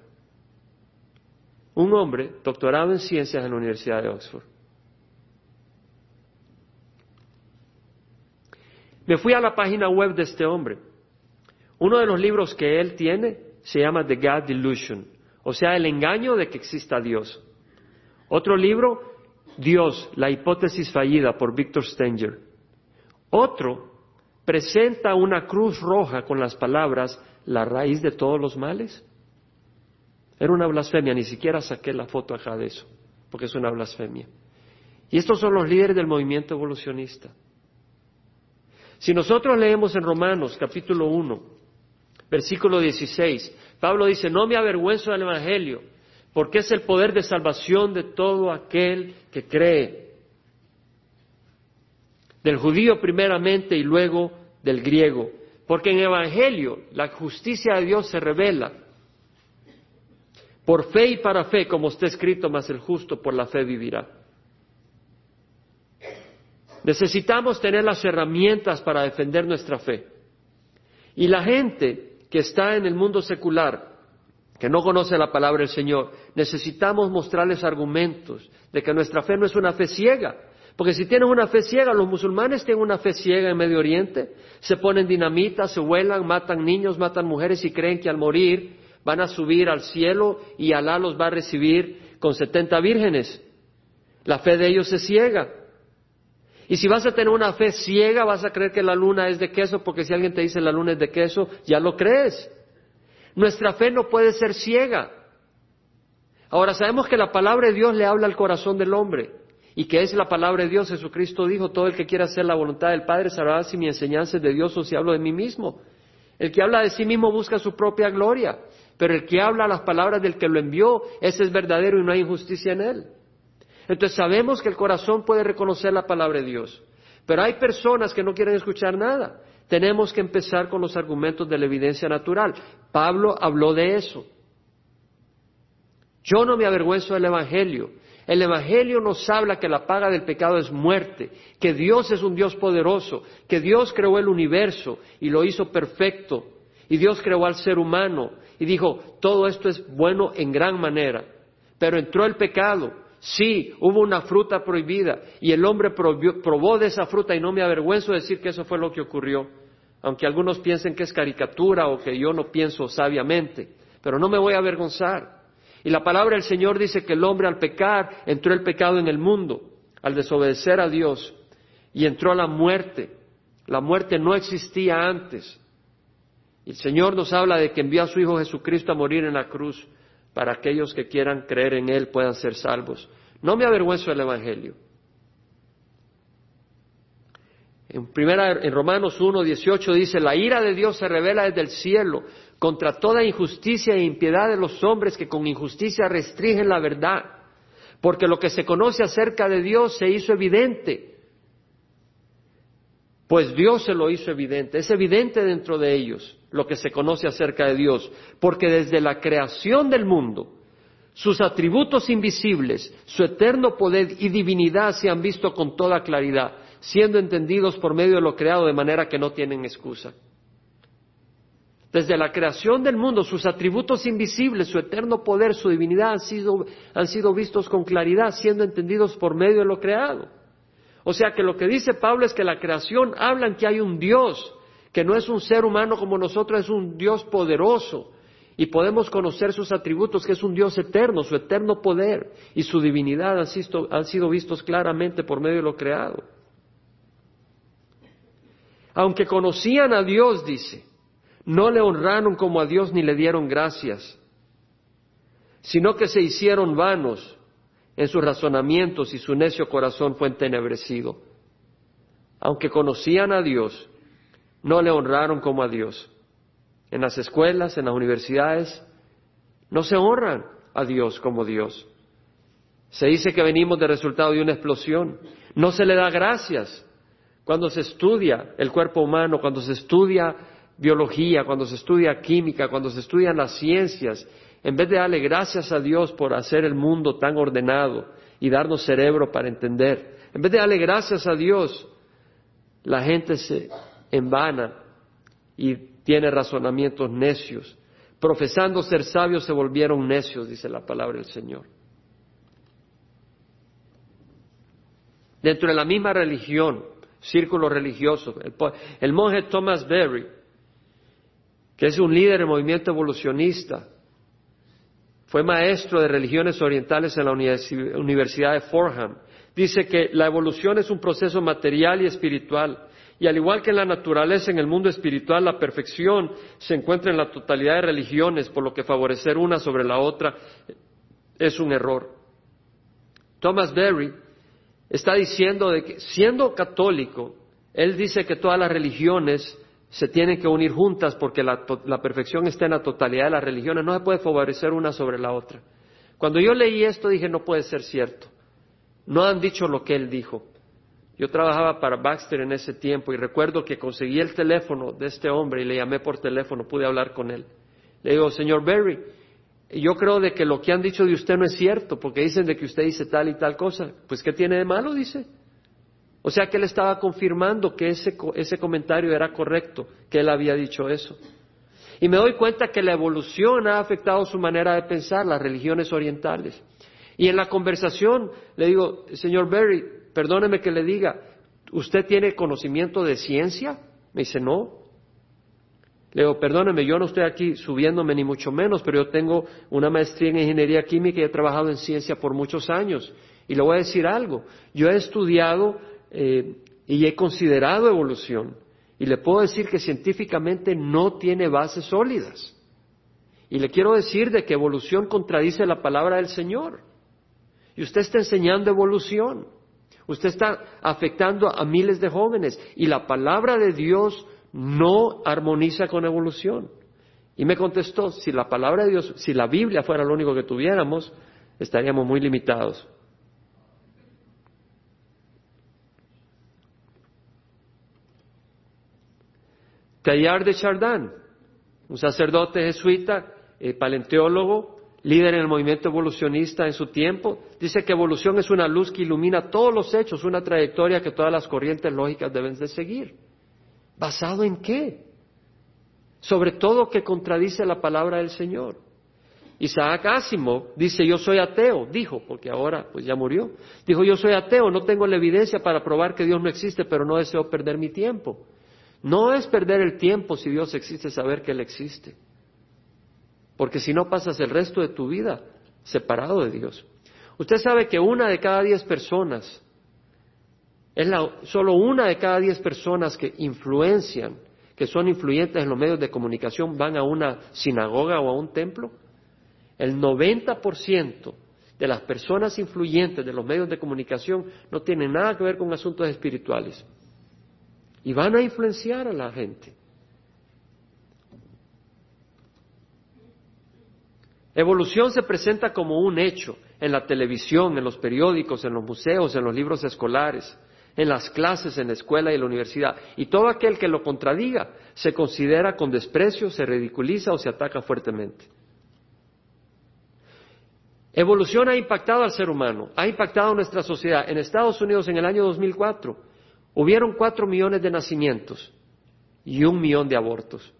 Un hombre doctorado en ciencias en la Universidad de Oxford. Me fui a la página web de este hombre. Uno de los libros que él tiene se llama The God Delusion, o sea, el engaño de que exista Dios. Otro libro, Dios, la hipótesis fallida por Victor Stenger. Otro presenta una cruz roja con las palabras la raíz de todos los males. Era una blasfemia, ni siquiera saqué la foto acá de eso, porque es una blasfemia. Y estos son los líderes del movimiento evolucionista. Si nosotros leemos en Romanos capítulo 1, versículo 16, Pablo dice, no me avergüenzo del Evangelio, porque es el poder de salvación de todo aquel que cree, del judío primeramente y luego del griego, porque en el Evangelio la justicia de Dios se revela por fe y para fe, como está escrito, mas el justo por la fe vivirá. Necesitamos tener las herramientas para defender nuestra fe. Y la gente que está en el mundo secular, que no conoce la palabra del Señor, necesitamos mostrarles argumentos de que nuestra fe no es una fe ciega, porque si tienen una fe ciega, los musulmanes tienen una fe ciega en Medio Oriente, se ponen dinamita, se vuelan, matan niños, matan mujeres y creen que al morir van a subir al cielo y Alá los va a recibir con setenta vírgenes. La fe de ellos es ciega. Y si vas a tener una fe ciega, vas a creer que la luna es de queso, porque si alguien te dice la luna es de queso, ya lo crees. Nuestra fe no puede ser ciega. Ahora sabemos que la palabra de Dios le habla al corazón del hombre y que es la palabra de Dios. Jesucristo dijo, todo el que quiera hacer la voluntad del Padre sabrá si mi enseñanza es de Dios o si hablo de mí mismo. El que habla de sí mismo busca su propia gloria, pero el que habla las palabras del que lo envió, ese es verdadero y no hay injusticia en él. Entonces sabemos que el corazón puede reconocer la palabra de Dios, pero hay personas que no quieren escuchar nada. Tenemos que empezar con los argumentos de la evidencia natural. Pablo habló de eso. Yo no me avergüenzo del Evangelio, el Evangelio nos habla que la paga del pecado es muerte, que Dios es un Dios poderoso, que Dios creó el universo y lo hizo perfecto, y Dios creó al ser humano y dijo, todo esto es bueno en gran manera, pero entró el pecado, sí, hubo una fruta prohibida y el hombre probó de esa fruta y no me avergüenzo de decir que eso fue lo que ocurrió, aunque algunos piensen que es caricatura o que yo no pienso sabiamente, pero no me voy a avergonzar. Y la palabra del Señor dice que el hombre al pecar entró el pecado en el mundo, al desobedecer a Dios, y entró la muerte. La muerte no existía antes. El Señor nos habla de que envió a su Hijo Jesucristo a morir en la cruz para aquellos que quieran creer en Él puedan ser salvos. No me avergüenzo del Evangelio. En, primera, en Romanos 1, 18 dice, la ira de Dios se revela desde el cielo contra toda injusticia e impiedad de los hombres que con injusticia restringen la verdad, porque lo que se conoce acerca de Dios se hizo evidente, pues Dios se lo hizo evidente, es evidente dentro de ellos lo que se conoce acerca de Dios, porque desde la creación del mundo, sus atributos invisibles, su eterno poder y divinidad se han visto con toda claridad, siendo entendidos por medio de lo creado de manera que no tienen excusa. Desde la creación del mundo, sus atributos invisibles, su eterno poder, su divinidad han sido, han sido vistos con claridad, siendo entendidos por medio de lo creado. O sea que lo que dice Pablo es que la creación habla que hay un Dios, que no es un ser humano como nosotros, es un Dios poderoso. Y podemos conocer sus atributos, que es un Dios eterno, su eterno poder y su divinidad han sido, han sido vistos claramente por medio de lo creado. Aunque conocían a Dios, dice, no le honraron como a Dios ni le dieron gracias, sino que se hicieron vanos en sus razonamientos y su necio corazón fue entenebrecido. Aunque conocían a Dios, no le honraron como a Dios. En las escuelas, en las universidades, no se honran a Dios como Dios. Se dice que venimos de resultado de una explosión. No se le da gracias cuando se estudia el cuerpo humano, cuando se estudia biología, cuando se estudia química, cuando se estudian las ciencias. En vez de darle gracias a Dios por hacer el mundo tan ordenado y darnos cerebro para entender, en vez de darle gracias a Dios, la gente se envana y tiene razonamientos necios. Profesando ser sabios se volvieron necios, dice la palabra del Señor. dentro de la misma religión, círculo religioso. El, monje Thomas Berry, que es un líder del movimiento evolucionista, fue maestro de religiones orientales en la Universidad de Fordham. Dice que la evolución es un proceso material y espiritual. Y al igual que en la naturaleza, en el mundo espiritual, la perfección se encuentra en la totalidad de religiones, por lo que favorecer una sobre la otra es un error. Thomas Berry está diciendo de que siendo católico, él dice que todas las religiones se tienen que unir juntas porque la, perfección está en la totalidad de las religiones, no se puede favorecer una sobre la otra. Cuando yo leí esto dije, no puede ser cierto. No han dicho lo que él dijo. Yo trabajaba para Baxter en ese tiempo y recuerdo que conseguí el teléfono de este hombre y le llamé por teléfono, pude hablar con él. Le digo, señor Berry, yo creo de que lo que han dicho de usted no es cierto, porque dicen de que usted dice tal y tal cosa. Pues ¿qué tiene de malo? Dice. O sea que él estaba confirmando que ese, ese comentario era correcto, que él había dicho eso. Y me doy cuenta que la evolución ha afectado su manera de pensar, las religiones orientales. Y en la conversación le digo, señor Berry, perdóneme que le diga, ¿usted tiene conocimiento de ciencia? Me dice, no. Le digo, perdóneme, yo no estoy aquí subiéndome ni mucho menos, pero yo tengo una maestría en ingeniería química y he trabajado en ciencia por muchos años. Y le voy a decir algo, yo he estudiado eh, y he considerado evolución y le puedo decir que científicamente no tiene bases sólidas. Y le quiero decir de que evolución contradice la palabra del Señor. Y usted está enseñando evolución. Usted está afectando a miles de jóvenes. Y la palabra de Dios no armoniza con evolución. Y me contestó, si la palabra de Dios, si la Biblia fuera lo único que tuviéramos, estaríamos muy limitados. Teilhard de Chardin, un sacerdote jesuita, eh, paleontólogo, líder en el movimiento evolucionista en su tiempo, dice que evolución es una luz que ilumina todos los hechos, una trayectoria que todas las corrientes lógicas deben de seguir. ¿Basado en qué? Sobre todo que contradice la palabra del Señor. Isaac Asimov dice, yo soy ateo, dijo, porque ahora pues ya murió. Dijo, yo soy ateo, no tengo la evidencia para probar que Dios no existe, pero no deseo perder mi tiempo. No es perder el tiempo si Dios existe, saber que Él existe. Porque si no pasas el resto de tu vida separado de Dios. Usted sabe que una de cada diez personas es solo una de cada diez personas que influencian, que son influyentes en los medios de comunicación, van a una sinagoga o a un templo. El 90% de las personas influyentes de los medios de comunicación no tienen nada que ver con asuntos espirituales. Y van a influenciar a la gente. Evolución se presenta como un hecho en la televisión, en los periódicos, en los museos, en los libros escolares en las clases, en la escuela y en la universidad. Y todo aquel que lo contradiga se considera con desprecio, se ridiculiza o se ataca fuertemente. Evolución ha impactado al ser humano, ha impactado nuestra sociedad. En Estados Unidos, en el año 2004, hubieron cuatro millones de nacimientos y un millón de abortos.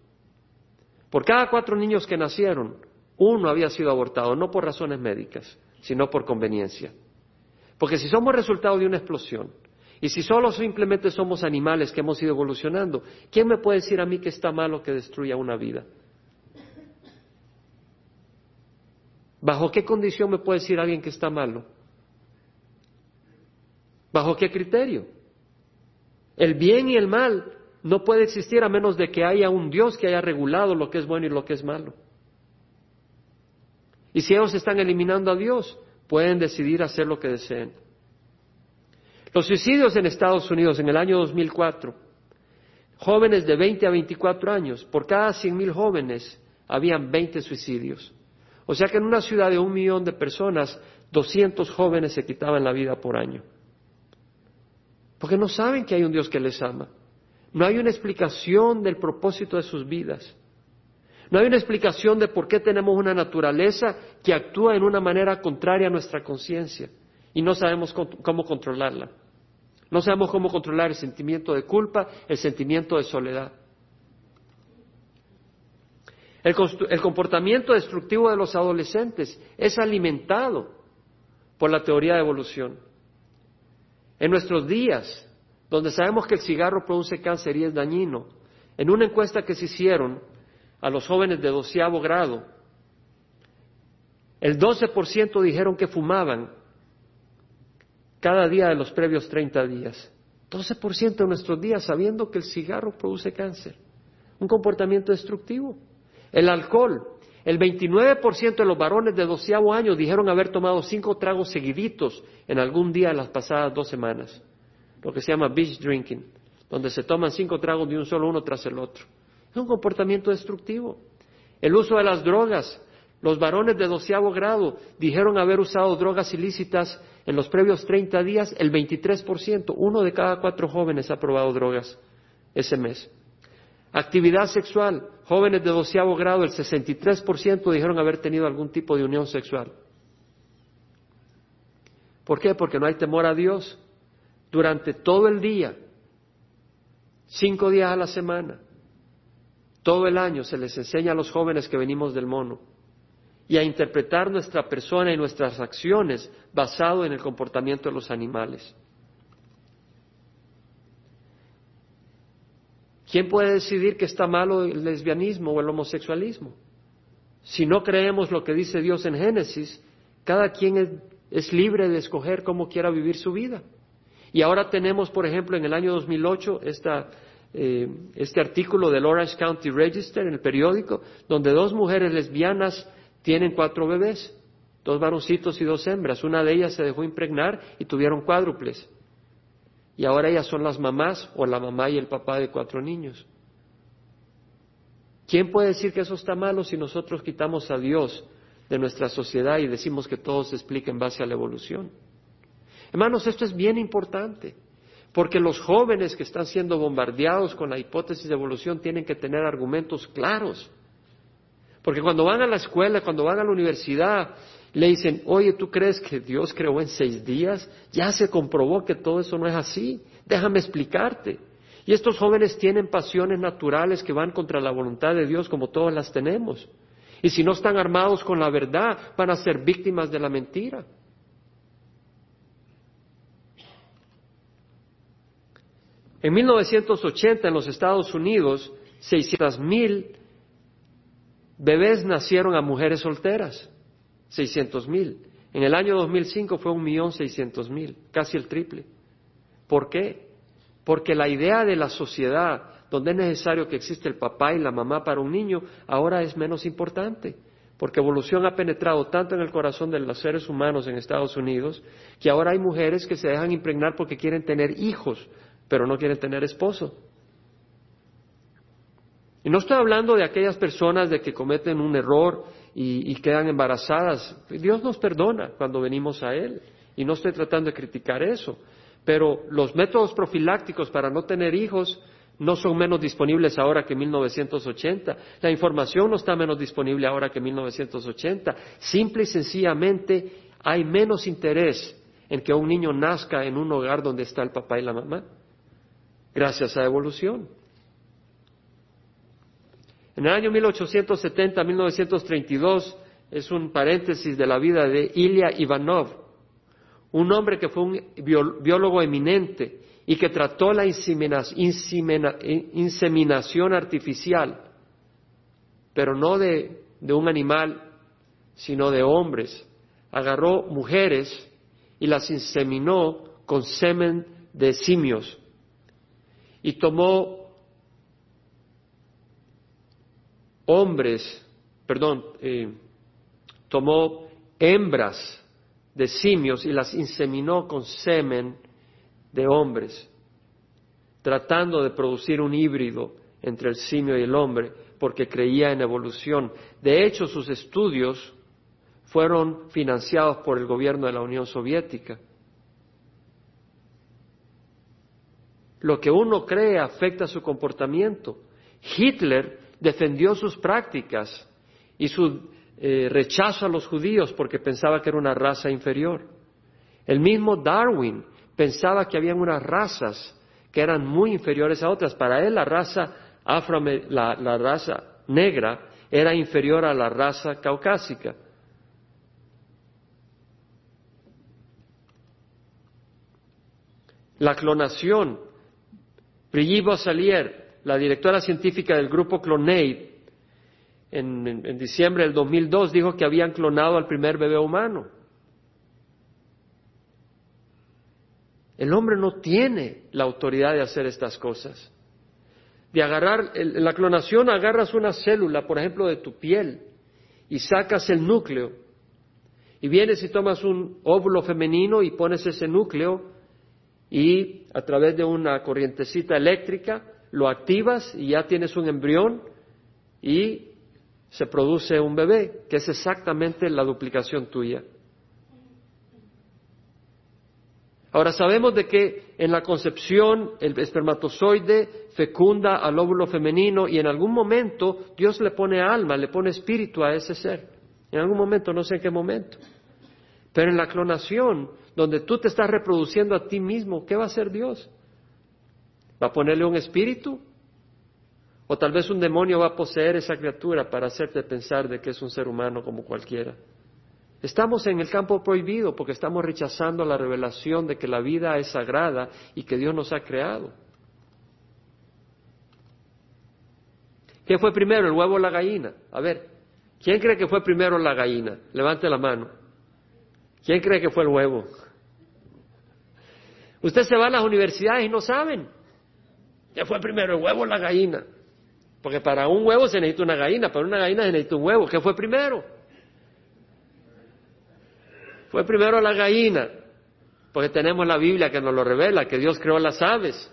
Por cada cuatro niños que nacieron, uno había sido abortado, no por razones médicas, sino por conveniencia. Porque si somos resultado de una explosión, y si solo simplemente somos animales que hemos ido evolucionando, ¿quién me puede decir a mí que está malo que destruya una vida? ¿Bajo qué condición me puede decir alguien que está malo? ¿Bajo qué criterio? El bien y el mal no puede existir a menos de que haya un Dios que haya regulado lo que es bueno y lo que es malo. Y si ellos están eliminando a Dios, pueden decidir hacer lo que deseen. Los suicidios en Estados Unidos en el año 2004, jóvenes de 20 a 24 años, por cada 100.000 jóvenes habían 20 suicidios. O sea que en una ciudad de un millón de personas, 200 jóvenes se quitaban la vida por año. Porque no saben que hay un Dios que les ama. No hay una explicación del propósito de sus vidas. No hay una explicación de por qué tenemos una naturaleza que actúa en una manera contraria a nuestra conciencia y no sabemos cómo controlarla. No sabemos cómo controlar el sentimiento de culpa, el sentimiento de soledad. El, comportamiento destructivo de los adolescentes es alimentado por la teoría de evolución. En nuestros días, donde sabemos que el cigarro produce cáncer y es dañino, en una encuesta que se hicieron a los jóvenes de doceavo grado, el 12% dijeron que fumaban cada día de los previos 30 días. 12% de nuestros días sabiendo que el cigarro produce cáncer. Un comportamiento destructivo. El alcohol. El 29% de los varones de doceavo año dijeron haber tomado cinco tragos seguiditos en algún día de las pasadas dos semanas. Lo que se llama beach drinking, donde se toman cinco tragos de un solo uno tras el otro. Es un comportamiento destructivo. El uso de las drogas. Los varones de doceavo grado dijeron haber usado drogas ilícitas en los previos 30 días. El 23%, uno de cada cuatro jóvenes ha probado drogas ese mes. Actividad sexual. Jóvenes de doceavo grado, el 63% dijeron haber tenido algún tipo de unión sexual. ¿Por qué? Porque no hay temor a Dios. Durante todo el día, cinco días a la semana, todo el año se les enseña a los jóvenes que venimos del mono y a interpretar nuestra persona y nuestras acciones basado en el comportamiento de los animales. ¿Quién puede decidir que está malo el lesbianismo o el homosexualismo? Si no creemos lo que dice Dios en Génesis, cada quien es, libre de escoger cómo quiera vivir su vida. Y ahora tenemos, por ejemplo, en el año 2008, esta, eh, este artículo del Orange County Register en el periódico, donde dos mujeres lesbianas tienen cuatro bebés, dos varoncitos y dos hembras. Una de ellas se dejó impregnar y tuvieron cuádruples. Y ahora ellas son las mamás o la mamá y el papá de cuatro niños. ¿Quién puede decir que eso está malo si nosotros quitamos a Dios de nuestra sociedad y decimos que todo se explica en base a la evolución? Hermanos, esto es bien importante, porque los jóvenes que están siendo bombardeados con la hipótesis de evolución tienen que tener argumentos claros. Porque cuando van a la escuela, cuando van a la universidad, le dicen, oye, ¿tú crees que Dios creó en seis días? Ya se comprobó que todo eso no es así. Déjame explicarte. Y estos jóvenes tienen pasiones naturales que van contra la voluntad de Dios como todas las tenemos. Y si no están armados con la verdad, van a ser víctimas de la mentira. En 1980 en los Estados Unidos, 600 mil bebés nacieron a mujeres solteras. 600 mil. En el año 2005 fue un millón seiscientos mil, casi el triple. ¿Por qué? Porque la idea de la sociedad, donde es necesario que existe el papá y la mamá para un niño, ahora es menos importante. Porque evolución ha penetrado tanto en el corazón de los seres humanos en Estados Unidos que ahora hay mujeres que se dejan impregnar porque quieren tener hijos, pero no quieren tener esposo. Y no estoy hablando de aquellas personas de que cometen un error y, quedan embarazadas. Dios nos perdona cuando venimos a Él. Y no estoy tratando de criticar eso. Pero los métodos profilácticos para no tener hijos no son menos disponibles ahora que en 1980. La información no está menos disponible ahora que en 1980. Simple y sencillamente hay menos interés en que un niño nazca en un hogar donde está el papá y la mamá. Gracias a evolución. En el año 1870-1932 es un paréntesis de la vida de Ilya Ivanov, un hombre que fue un biólogo eminente y que trató la inseminación artificial, pero no de, de un animal, sino de hombres. Agarró mujeres y las inseminó con semen de simios y tomó hombres, perdón, eh, tomó hembras de simios y las inseminó con semen de hombres, tratando de producir un híbrido entre el simio y el hombre, porque creía en evolución. De hecho, sus estudios fueron financiados por el gobierno de la Unión Soviética. Lo que uno cree afecta su comportamiento. Hitler defendió sus prácticas y su eh, rechazo a los judíos porque pensaba que era una raza inferior. El mismo Darwin pensaba que había unas razas que eran muy inferiores a otras. Para él la raza afro, la, la raza negra era inferior a la raza caucásica. La clonación. Brigitte Bossalier, la directora científica del grupo Clonaid, en, en, diciembre del 2002 dijo que habían clonado al primer bebé humano. El hombre no tiene la autoridad de hacer estas cosas. De agarrar, en la clonación agarras una célula, por ejemplo, de tu piel y sacas el núcleo. Y vienes y tomas un óvulo femenino y pones ese núcleo y a través de una corrientecita eléctrica lo activas y ya tienes un embrión y se produce un bebé, que es exactamente la duplicación tuya. Ahora sabemos de que en la concepción el espermatozoide fecunda al óvulo femenino y en algún momento Dios le pone alma, le pone espíritu a ese ser. En algún momento, no sé en qué momento. Pero en la clonación, donde tú te estás reproduciendo a ti mismo, ¿qué va a hacer Dios? ¿Va a ponerle un espíritu? O tal vez un demonio va a poseer esa criatura para hacerte pensar de que es un ser humano como cualquiera. Estamos en el campo prohibido porque estamos rechazando la revelación de que la vida es sagrada y que Dios nos ha creado. ¿Qué fue primero, el huevo o la gallina? A ver, ¿quién cree que fue primero la gallina? Levante la mano. ¿Quién cree que fue el huevo? Usted se va a las universidades y no saben. ¿Qué fue primero, el huevo o la gallina? Porque para un huevo se necesita una gallina, para una gallina se necesita un huevo. ¿Qué fue primero? Fue primero la gallina, porque tenemos la Biblia que nos lo revela, que Dios creó las aves.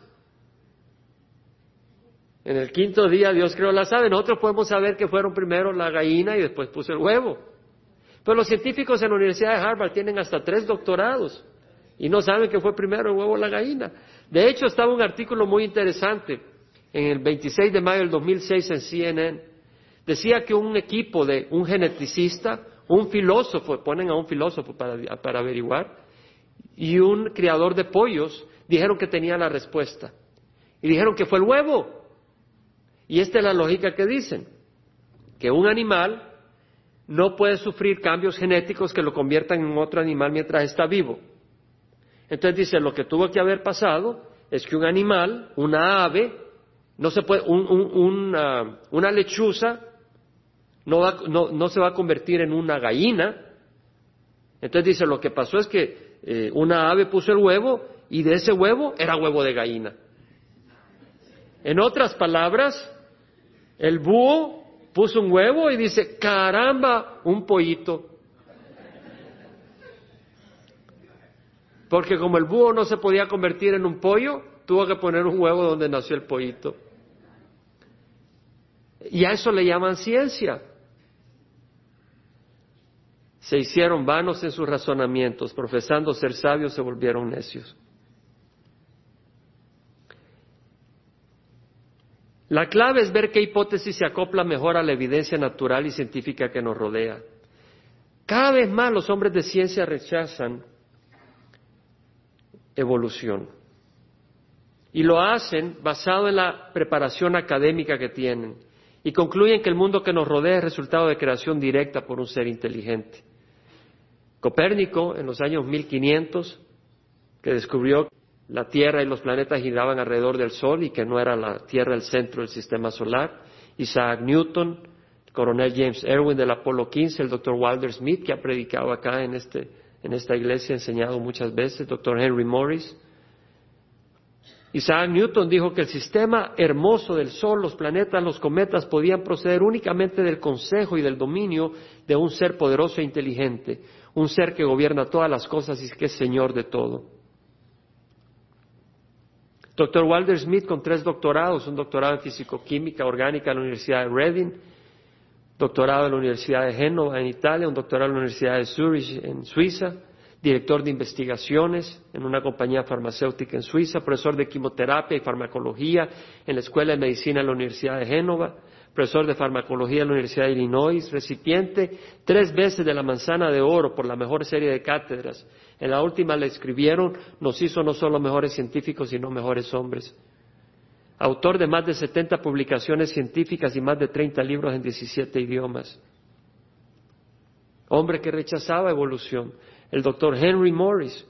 En el quinto día Dios creó las aves. Nosotros podemos saber que fueron primero la gallina y después puso el huevo. Pero los científicos en la Universidad de Harvard tienen hasta tres doctorados y no saben que fue primero el huevo la gallina. De hecho, estaba un artículo muy interesante en el 26 de mayo del 2006 en CNN, decía que un equipo de un geneticista, un filósofo, ponen a un filósofo para, para averiguar, y un criador de pollos dijeron que tenía la respuesta. Y dijeron que fue el huevo. Y esta es la lógica que dicen, que un animal no puede sufrir cambios genéticos que lo conviertan en otro animal mientras está vivo. Entonces dice, lo que tuvo que haber pasado es que un animal, una ave, no se puede, una, lechuza no, no, se va a convertir en una gallina. Entonces dice, lo que pasó es que eh, una ave puso el huevo y de ese huevo era huevo de gallina. En otras palabras, el búho puso un huevo y dice, caramba, un pollito. Porque como el búho no se podía convertir en un pollo, tuvo que poner un huevo donde nació el pollito. Y a eso le llaman ciencia. Se hicieron vanos en sus razonamientos, profesando ser sabios se volvieron necios. La clave es ver qué hipótesis se acopla mejor a la evidencia natural y científica que nos rodea. Cada vez más los hombres de ciencia rechazan evolución. Y lo hacen basado en la preparación académica que tienen y concluyen que el mundo que nos rodea es resultado de creación directa por un ser inteligente. Copérnico, en los años 1500, que descubrió la Tierra y los planetas giraban alrededor del Sol y que no era la Tierra el centro del sistema solar. Isaac Newton, el coronel James Erwin del Apolo 15, el doctor Walter Smith, que ha predicado acá en, este, en esta iglesia, enseñado muchas veces, doctor Henry Morris, Isaac Newton dijo que el sistema hermoso del Sol, los planetas, los cometas podían proceder únicamente del consejo y del dominio de un ser poderoso e inteligente, un ser que gobierna todas las cosas y que es Señor de todo. Doctor Walter Smith con tres doctorados, un doctorado en físico-química orgánica en la Universidad de Reading, doctorado en la Universidad de Génova en Italia, un doctorado en la Universidad de Zurich en Suiza, director de investigaciones en una compañía farmacéutica en Suiza, profesor de quimioterapia y farmacología en la Escuela de Medicina de la Universidad de Génova, profesor de farmacología en la Universidad de Illinois, recipiente tres veces de la manzana de oro por la mejor serie de cátedras. En la última le escribieron, nos hizo no solo mejores científicos, sino mejores hombres. Autor de más de 70 publicaciones científicas y más de 30 libros en 17 idiomas. Hombre que rechazaba evolución el doctor Henry Morris,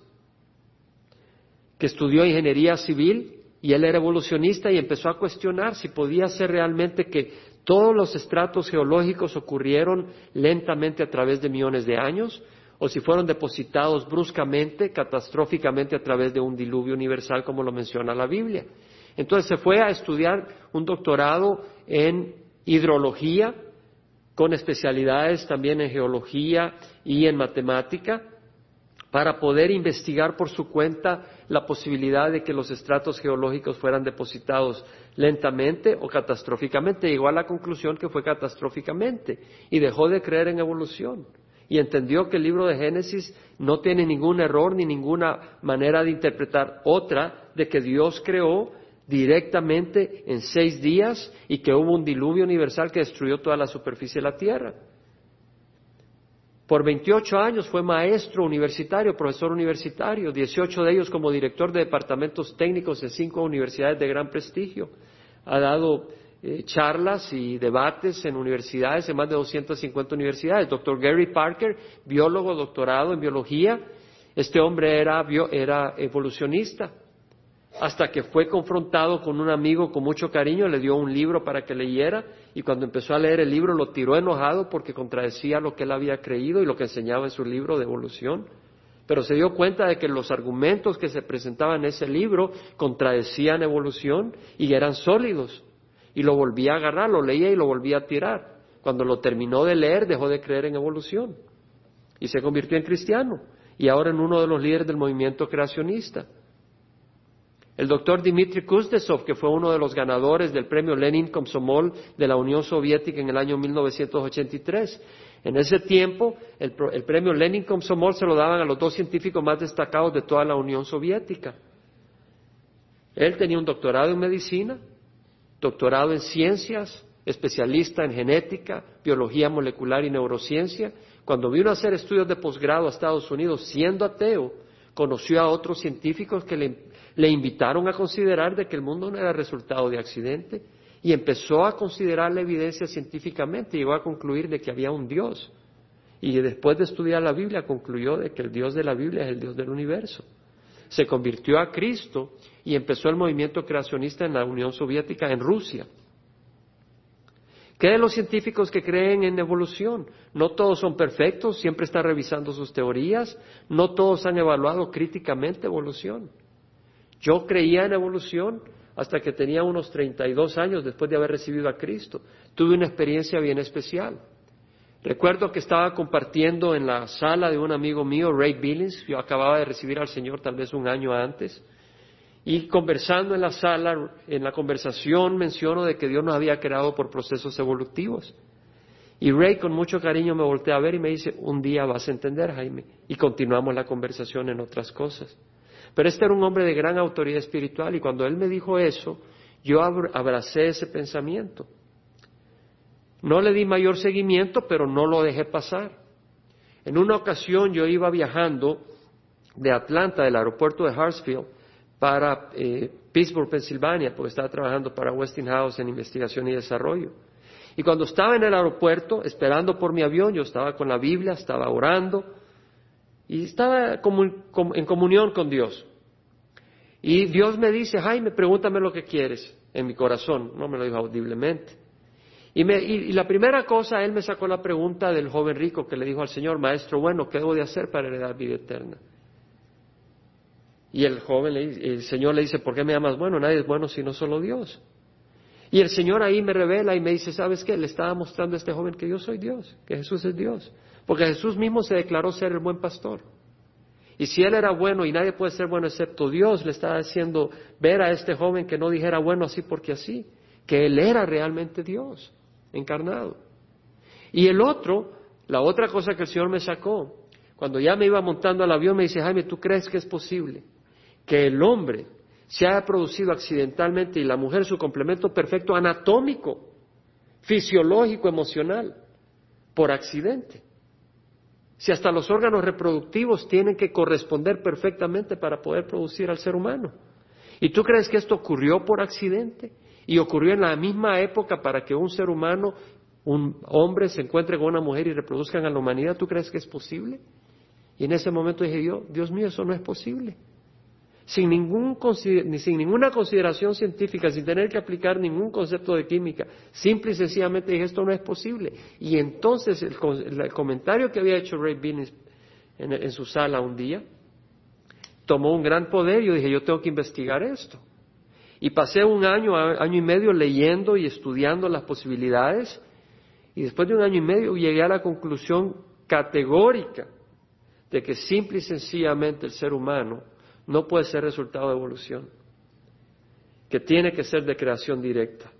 que estudió ingeniería civil y él era evolucionista y empezó a cuestionar si podía ser realmente que todos los estratos geológicos ocurrieron lentamente a través de millones de años o si fueron depositados bruscamente, catastróficamente a través de un diluvio universal como lo menciona la Biblia. Entonces se fue a estudiar un doctorado en hidrología, con especialidades también en geología y en matemática, para poder investigar por su cuenta la posibilidad de que los estratos geológicos fueran depositados lentamente o catastróficamente. Llegó a la conclusión que fue catastróficamente y dejó de creer en evolución y entendió que el libro de Génesis no tiene ningún error ni ninguna manera de interpretar otra de que Dios creó directamente en seis días y que hubo un diluvio universal que destruyó toda la superficie de la tierra. Por 28 años fue maestro universitario, profesor universitario, 18 de ellos como director de departamentos técnicos en cinco universidades de gran prestigio. Ha dado eh, charlas y debates en universidades, en más de 250 universidades. Doctor Gary Parker, biólogo, doctorado en biología. Este hombre era, era evolucionista hasta que fue confrontado con un amigo con mucho cariño, le dio un libro para que leyera y cuando empezó a leer el libro lo tiró enojado porque contradecía lo que él había creído y lo que enseñaba en su libro de evolución. Pero se dio cuenta de que los argumentos que se presentaban en ese libro contradecían evolución y eran sólidos. Y lo volvía a agarrar, lo leía y lo volvía a tirar. Cuando lo terminó de leer dejó de creer en evolución y se convirtió en cristiano y ahora en uno de los líderes del movimiento creacionista. El doctor Dmitry Kuznetsov, que fue uno de los ganadores del premio Lenin Komsomol de la Unión Soviética en el año 1983. En ese tiempo, el, premio Lenin Komsomol se lo daban a los dos científicos más destacados de toda la Unión Soviética. Él tenía un doctorado en medicina, doctorado en ciencias, especialista en genética, biología molecular y neurociencia. Cuando vino a hacer estudios de posgrado a Estados Unidos, siendo ateo, conoció a otros científicos que le le invitaron a considerar de que el mundo no era resultado de accidente y empezó a considerar la evidencia científicamente y llegó a concluir de que había un Dios. Y después de estudiar la Biblia concluyó de que el Dios de la Biblia es el Dios del universo. Se convirtió a Cristo y empezó el movimiento creacionista en la Unión Soviética, en Rusia. ¿Qué de los científicos que creen en evolución? No todos son perfectos, siempre están revisando sus teorías, no todos han evaluado críticamente evolución. Yo creía en evolución hasta que tenía unos 32 años después de haber recibido a Cristo. Tuve una experiencia bien especial. Recuerdo que estaba compartiendo en la sala de un amigo mío, Ray Billings, yo acababa de recibir al Señor tal vez un año antes, y conversando en la sala, en la conversación menciono de que Dios nos había creado por procesos evolutivos. Y Ray con mucho cariño me voltea a ver y me dice, un día vas a entender, Jaime. Y continuamos la conversación en otras cosas. Pero este era un hombre de gran autoridad espiritual y cuando él me dijo eso, yo abracé ese pensamiento. No le di mayor seguimiento, pero no lo dejé pasar. En una ocasión yo iba viajando de Atlanta, del aeropuerto de Hartsfield, para eh, Pittsburgh, Pensilvania, porque estaba trabajando para Westinghouse en investigación y desarrollo. Y cuando estaba en el aeropuerto, esperando por mi avión, yo estaba con la Biblia, estaba orando, y estaba en comunión con Dios. Y Dios me dice, Jaime, pregúntame lo que quieres en mi corazón. No me lo dijo audiblemente. Y, y, la primera cosa, él me sacó la pregunta del joven rico que le dijo al Señor, Maestro, bueno, ¿qué debo de hacer para heredar vida eterna? Y el joven, el Señor le dice, ¿por qué me amas? Bueno, nadie es bueno sino solo Dios. Y el Señor ahí me revela y me dice, ¿sabes qué? Le estaba mostrando a este joven que yo soy Dios, que Jesús es Dios. Porque Jesús mismo se declaró ser el buen pastor. Y si él era bueno y nadie puede ser bueno excepto Dios, le estaba haciendo ver a este joven que no dijera bueno así porque así, que él era realmente Dios encarnado. Y el otro, la otra cosa que el Señor me sacó, cuando ya me iba montando al avión, me dice, Jaime, ¿tú crees que es posible que el hombre se haya producido accidentalmente y la mujer su complemento perfecto anatómico, fisiológico, emocional, por accidente? Si hasta los órganos reproductivos tienen que corresponder perfectamente para poder producir al ser humano. ¿Y tú crees que esto ocurrió por accidente? Y ocurrió en la misma época para que un ser humano un hombre se encuentre con una mujer y reproduzcan a la humanidad, ¿tú crees que es posible? Y en ese momento dije yo, Dios mío, eso no es posible. Sin, ningún, sin ninguna consideración científica, sin tener que aplicar ningún concepto de química, simple y sencillamente dije, esto no es posible. Y entonces el, comentario que había hecho Ray Bean en, en su sala un día, tomó un gran poder y yo dije, yo tengo que investigar esto. Y pasé un año, año y medio leyendo y estudiando las posibilidades y después de un año y medio llegué a la conclusión categórica de que simple y sencillamente el ser humano no puede ser resultado de evolución, que tiene que ser de creación directa.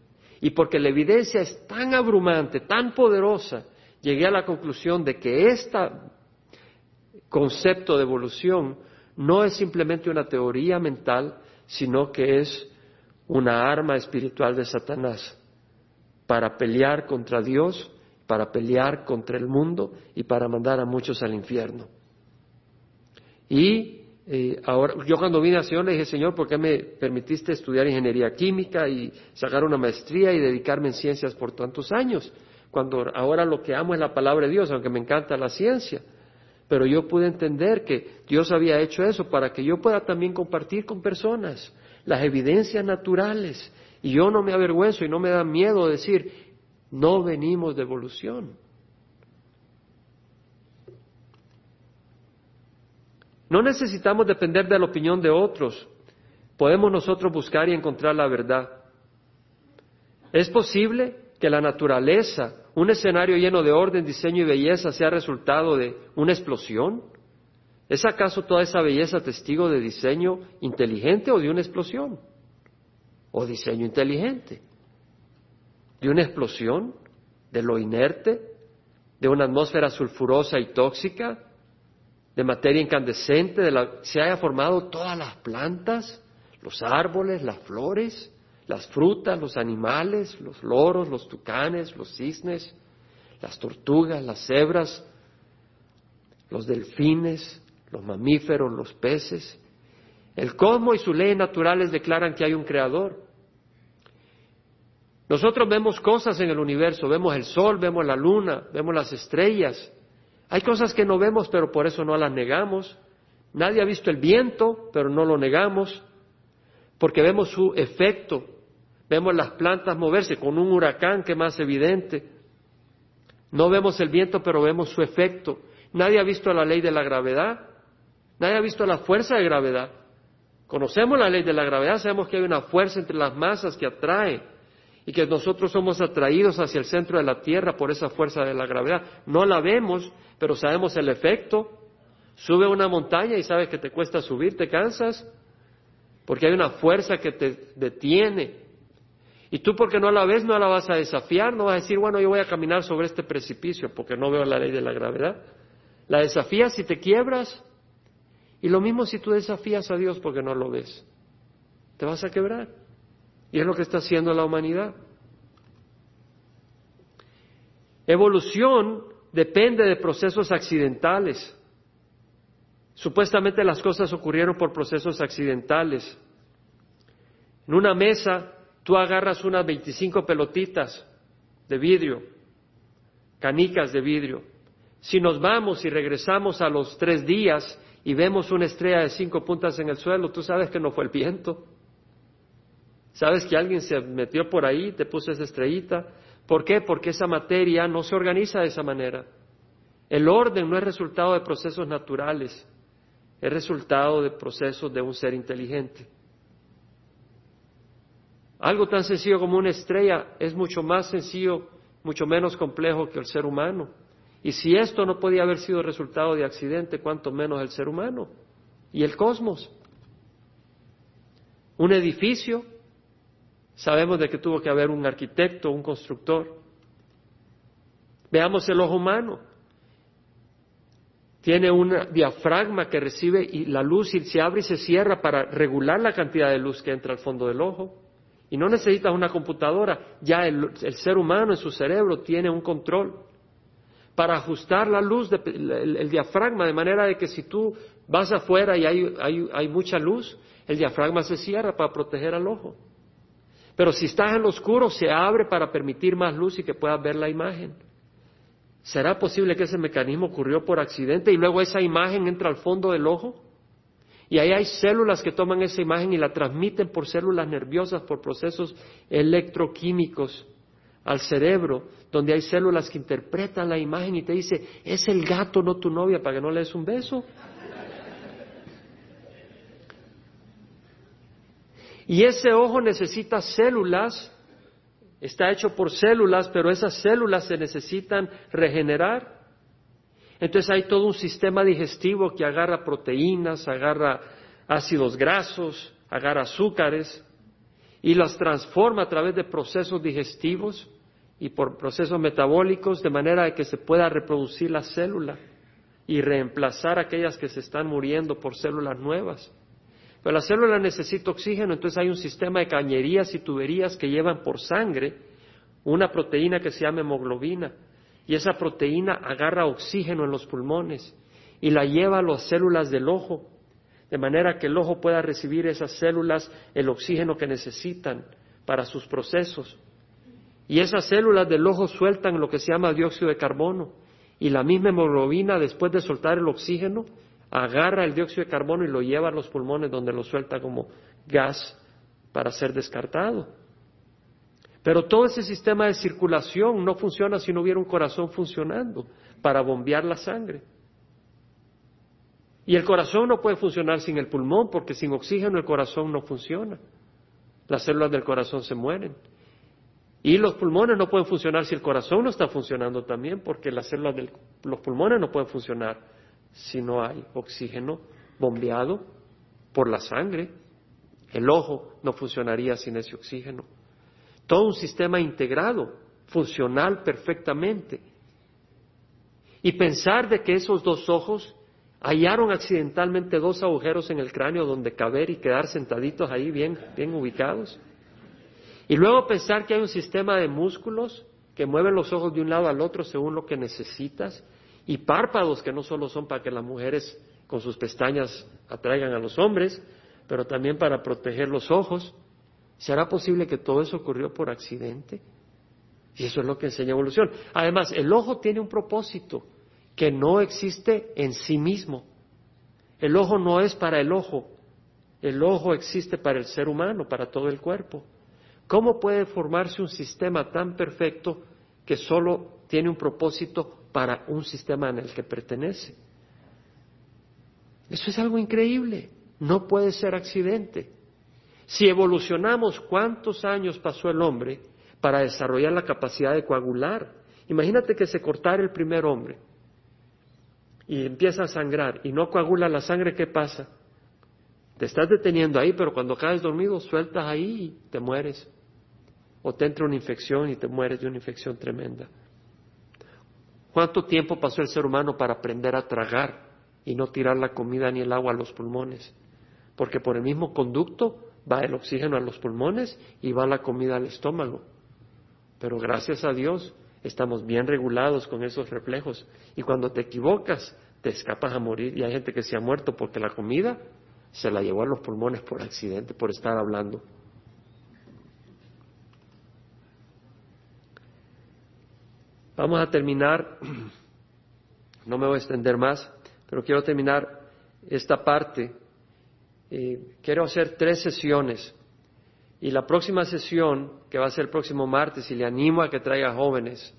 Y porque la evidencia es tan abrumante, tan poderosa, llegué a la conclusión de que este concepto de evolución no es simplemente una teoría mental, sino que es una arma espiritual de Satanás para pelear contra Dios, para pelear contra el mundo y para mandar a muchos al infierno. Y eh, ahora, yo cuando vine al Señor le dije, Señor, ¿por qué me permitiste estudiar ingeniería química y sacar una maestría y dedicarme en ciencias por tantos años? Cuando ahora lo que amo es la palabra de Dios, aunque me encanta la ciencia. Pero yo pude entender que Dios había hecho eso para que yo pueda también compartir con personas las evidencias naturales y yo no me avergüenzo y no me da miedo decir, no venimos de evolución. No necesitamos depender de la opinión de otros. Podemos nosotros buscar y encontrar la verdad. ¿Es posible que la naturaleza, un escenario lleno de orden, diseño y belleza, sea resultado de una explosión? ¿Es acaso toda esa belleza testigo de diseño inteligente o de una explosión? o diseño inteligente, de una explosión, de lo inerte, de una atmósfera sulfurosa y tóxica, de materia incandescente, de la se haya formado todas las plantas, los árboles, las flores, las frutas, los animales, los loros, los tucanes, los cisnes, las tortugas, las cebras, los delfines, los mamíferos, los peces, el cosmos y sus leyes naturales declaran que hay un creador. Nosotros vemos cosas en el universo, vemos el sol, vemos la luna, vemos las estrellas. Hay cosas que no vemos, pero por eso no las negamos. Nadie ha visto el viento, pero no lo negamos, porque vemos su efecto. Vemos las plantas moverse con un huracán que más evidente. No vemos el viento, pero vemos su efecto. Nadie ha visto la ley de la gravedad. Nadie ha visto la fuerza de gravedad. Conocemos la ley de la gravedad, sabemos que hay una fuerza entre las masas que atrae y que nosotros somos atraídos hacia el centro de la Tierra por esa fuerza de la gravedad. No la vemos, pero sabemos el efecto. Sube una montaña y sabes que te cuesta subir, te cansas, porque hay una fuerza que te detiene. Y tú porque no la ves no la vas a desafiar, no vas a decir, bueno, yo voy a caminar sobre este precipicio porque no veo la ley de la gravedad. La desafías y te quiebras, y lo mismo si tú desafías a Dios porque no lo ves. Te vas a quebrar. Y es lo que está haciendo la humanidad. Evolución depende de procesos accidentales. Supuestamente las cosas ocurrieron por procesos accidentales. En una mesa tú agarras unas 25 pelotitas de vidrio, canicas de vidrio. Si nos vamos y regresamos a los tres días y vemos una estrella de cinco puntas en el suelo, tú sabes que no fue el viento. Sabes que alguien se metió por ahí, te puso esa estrellita. ¿Por qué? Porque esa materia no se organiza de esa manera. El orden no es resultado de procesos naturales, es resultado de procesos de un ser inteligente. Algo tan sencillo como una estrella es mucho más sencillo, mucho menos complejo que el ser humano. Y si esto no podía haber sido resultado de accidente, cuánto menos el ser humano y el cosmos. Un edificio, sabemos de que tuvo que haber un arquitecto, un constructor. Veamos el ojo humano. Tiene un diafragma que recibe y la luz y se abre y se cierra para regular la cantidad de luz que entra al fondo del ojo. Y no necesitas una computadora, ya el, ser humano en su cerebro tiene un control para ajustar la luz, el, diafragma, de manera de que si tú vas afuera y hay mucha luz, el diafragma se cierra para proteger al ojo. Pero si estás en lo oscuro, se abre para permitir más luz y que puedas ver la imagen. ¿Será posible que ese mecanismo ocurrió por accidente y luego esa imagen entra al fondo del ojo? Y ahí hay células que toman esa imagen y la transmiten por células nerviosas, por procesos electroquímicos al cerebro, donde hay células que interpretan la imagen y te dice, es el gato, no tu novia, para que no le des un beso. Y ese ojo necesita células, está hecho por células, pero esas células se necesitan regenerar. Entonces hay todo un sistema digestivo que agarra proteínas, agarra ácidos grasos, agarra azúcares y las transforma a través de procesos digestivos y por procesos metabólicos de manera que se pueda reproducir la célula y reemplazar aquellas que se están muriendo por células nuevas. Pero la célula necesita oxígeno, entonces hay un sistema de cañerías y tuberías que llevan por sangre una proteína que se llama hemoglobina y esa proteína agarra oxígeno en los pulmones y la lleva a las células del ojo, de manera que el ojo pueda recibir esas células el oxígeno que necesitan para sus procesos. Y esas células del ojo sueltan lo que se llama dióxido de carbono. Y la misma hemoglobina, después de soltar el oxígeno, agarra el dióxido de carbono y lo lleva a los pulmones donde lo suelta como gas para ser descartado. Pero todo ese sistema de circulación no funciona si no hubiera un corazón funcionando para bombear la sangre. Y el corazón no puede funcionar sin el pulmón porque sin oxígeno el corazón no funciona. Las células del corazón se mueren. Y los pulmones no pueden funcionar si el corazón no está funcionando también porque las células de los pulmones no pueden funcionar si no hay oxígeno bombeado por la sangre. El ojo no funcionaría sin ese oxígeno todo un sistema integrado, funcional perfectamente. Y pensar de que esos dos ojos hallaron accidentalmente dos agujeros en el cráneo donde caber y quedar sentaditos ahí bien, bien ubicados. Y luego pensar que hay un sistema de músculos que mueven los ojos de un lado al otro según lo que necesitas y párpados que no solo son para que las mujeres con sus pestañas atraigan a los hombres, pero también para proteger los ojos. ¿Será posible que todo eso ocurrió por accidente? Y eso es lo que enseña evolución. Además, el ojo tiene un propósito que no existe en sí mismo. El ojo no es para el ojo, el ojo existe para el ser humano, para todo el cuerpo. ¿Cómo puede formarse un sistema tan perfecto que solo tiene un propósito para un sistema en el que pertenece? Eso es algo increíble. No puede ser accidente. Si evolucionamos, ¿cuántos años pasó el hombre para desarrollar la capacidad de coagular? Imagínate que se cortara el primer hombre y empieza a sangrar y no coagula la sangre, ¿qué pasa? Te estás deteniendo ahí, pero cuando caes dormido sueltas ahí y te mueres. O te entra una infección y te mueres de una infección tremenda. ¿Cuánto tiempo pasó el ser humano para aprender a tragar y no tirar la comida ni el agua a los pulmones? Porque por el mismo conducto va el oxígeno a los pulmones y va la comida al estómago. Pero gracias a Dios estamos bien regulados con esos reflejos y cuando te equivocas te escapas a morir y hay gente que se ha muerto porque la comida se la llevó a los pulmones por accidente, por estar hablando. Vamos a terminar, no me voy a extender más, pero quiero terminar esta parte quiero hacer tres sesiones. Y la próxima sesión, que va a ser el próximo martes, y le animo a que traiga jóvenes,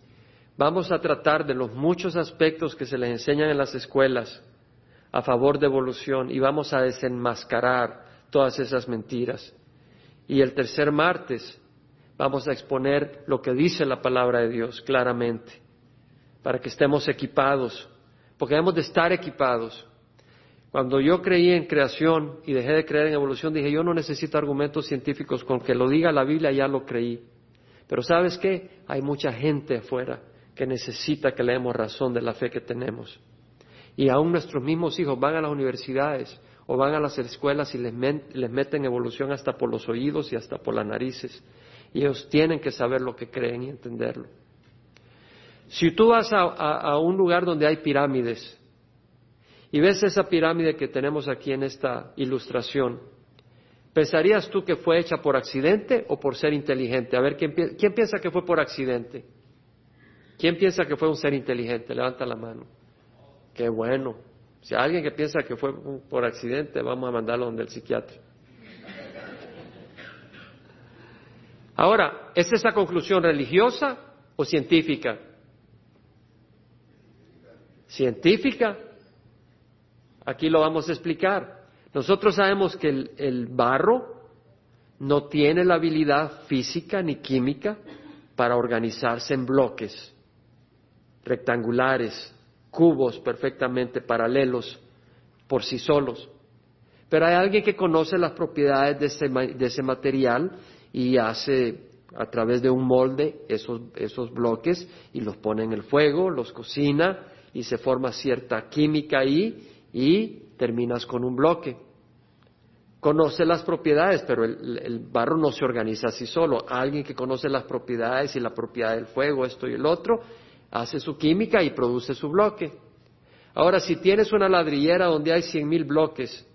vamos a tratar de los muchos aspectos que se les enseñan en las escuelas a favor de evolución y vamos a desenmascarar todas esas mentiras. Y el tercer martes vamos a exponer lo que dice la palabra de Dios claramente para que estemos equipados, porque debemos de estar equipados. Cuando yo creí en creación y dejé de creer en evolución, dije, yo no necesito argumentos científicos, con que lo diga la Biblia ya lo creí. Pero sabes qué? Hay mucha gente afuera que necesita que leemos razón de la fe que tenemos. Y aún nuestros mismos hijos van a las universidades o van a las escuelas y les, meten evolución hasta por los oídos y hasta por las narices. Y ellos tienen que saber lo que creen y entenderlo. Si tú vas a, un lugar donde hay pirámides y ves esa pirámide que tenemos aquí en esta ilustración, ¿pensarías tú que fue hecha por accidente o por ser inteligente? A ver, ¿quién, quién piensa que fue por accidente? ¿Quién piensa que fue un ser inteligente? Levanta la mano. Qué bueno. Si hay alguien que piensa que fue por accidente, vamos a mandarlo donde el psiquiatra. Ahora, ¿es esa conclusión religiosa o científica? Científica. Aquí lo vamos a explicar. Nosotros sabemos que el, barro no tiene la habilidad física ni química para organizarse en bloques rectangulares, cubos perfectamente paralelos por sí solos. Pero hay alguien que conoce las propiedades de de ese material y hace a través de un molde esos, esos bloques y los pone en el fuego, los cocina y se forma cierta química ahí y terminas con un bloque. Conoce las propiedades, pero el, el, barro no se organiza así solo. Alguien que conoce las propiedades y la propiedad del fuego, esto y el otro, hace su química y produce su bloque. Ahora, si tienes una ladrillera donde hay cien mil bloques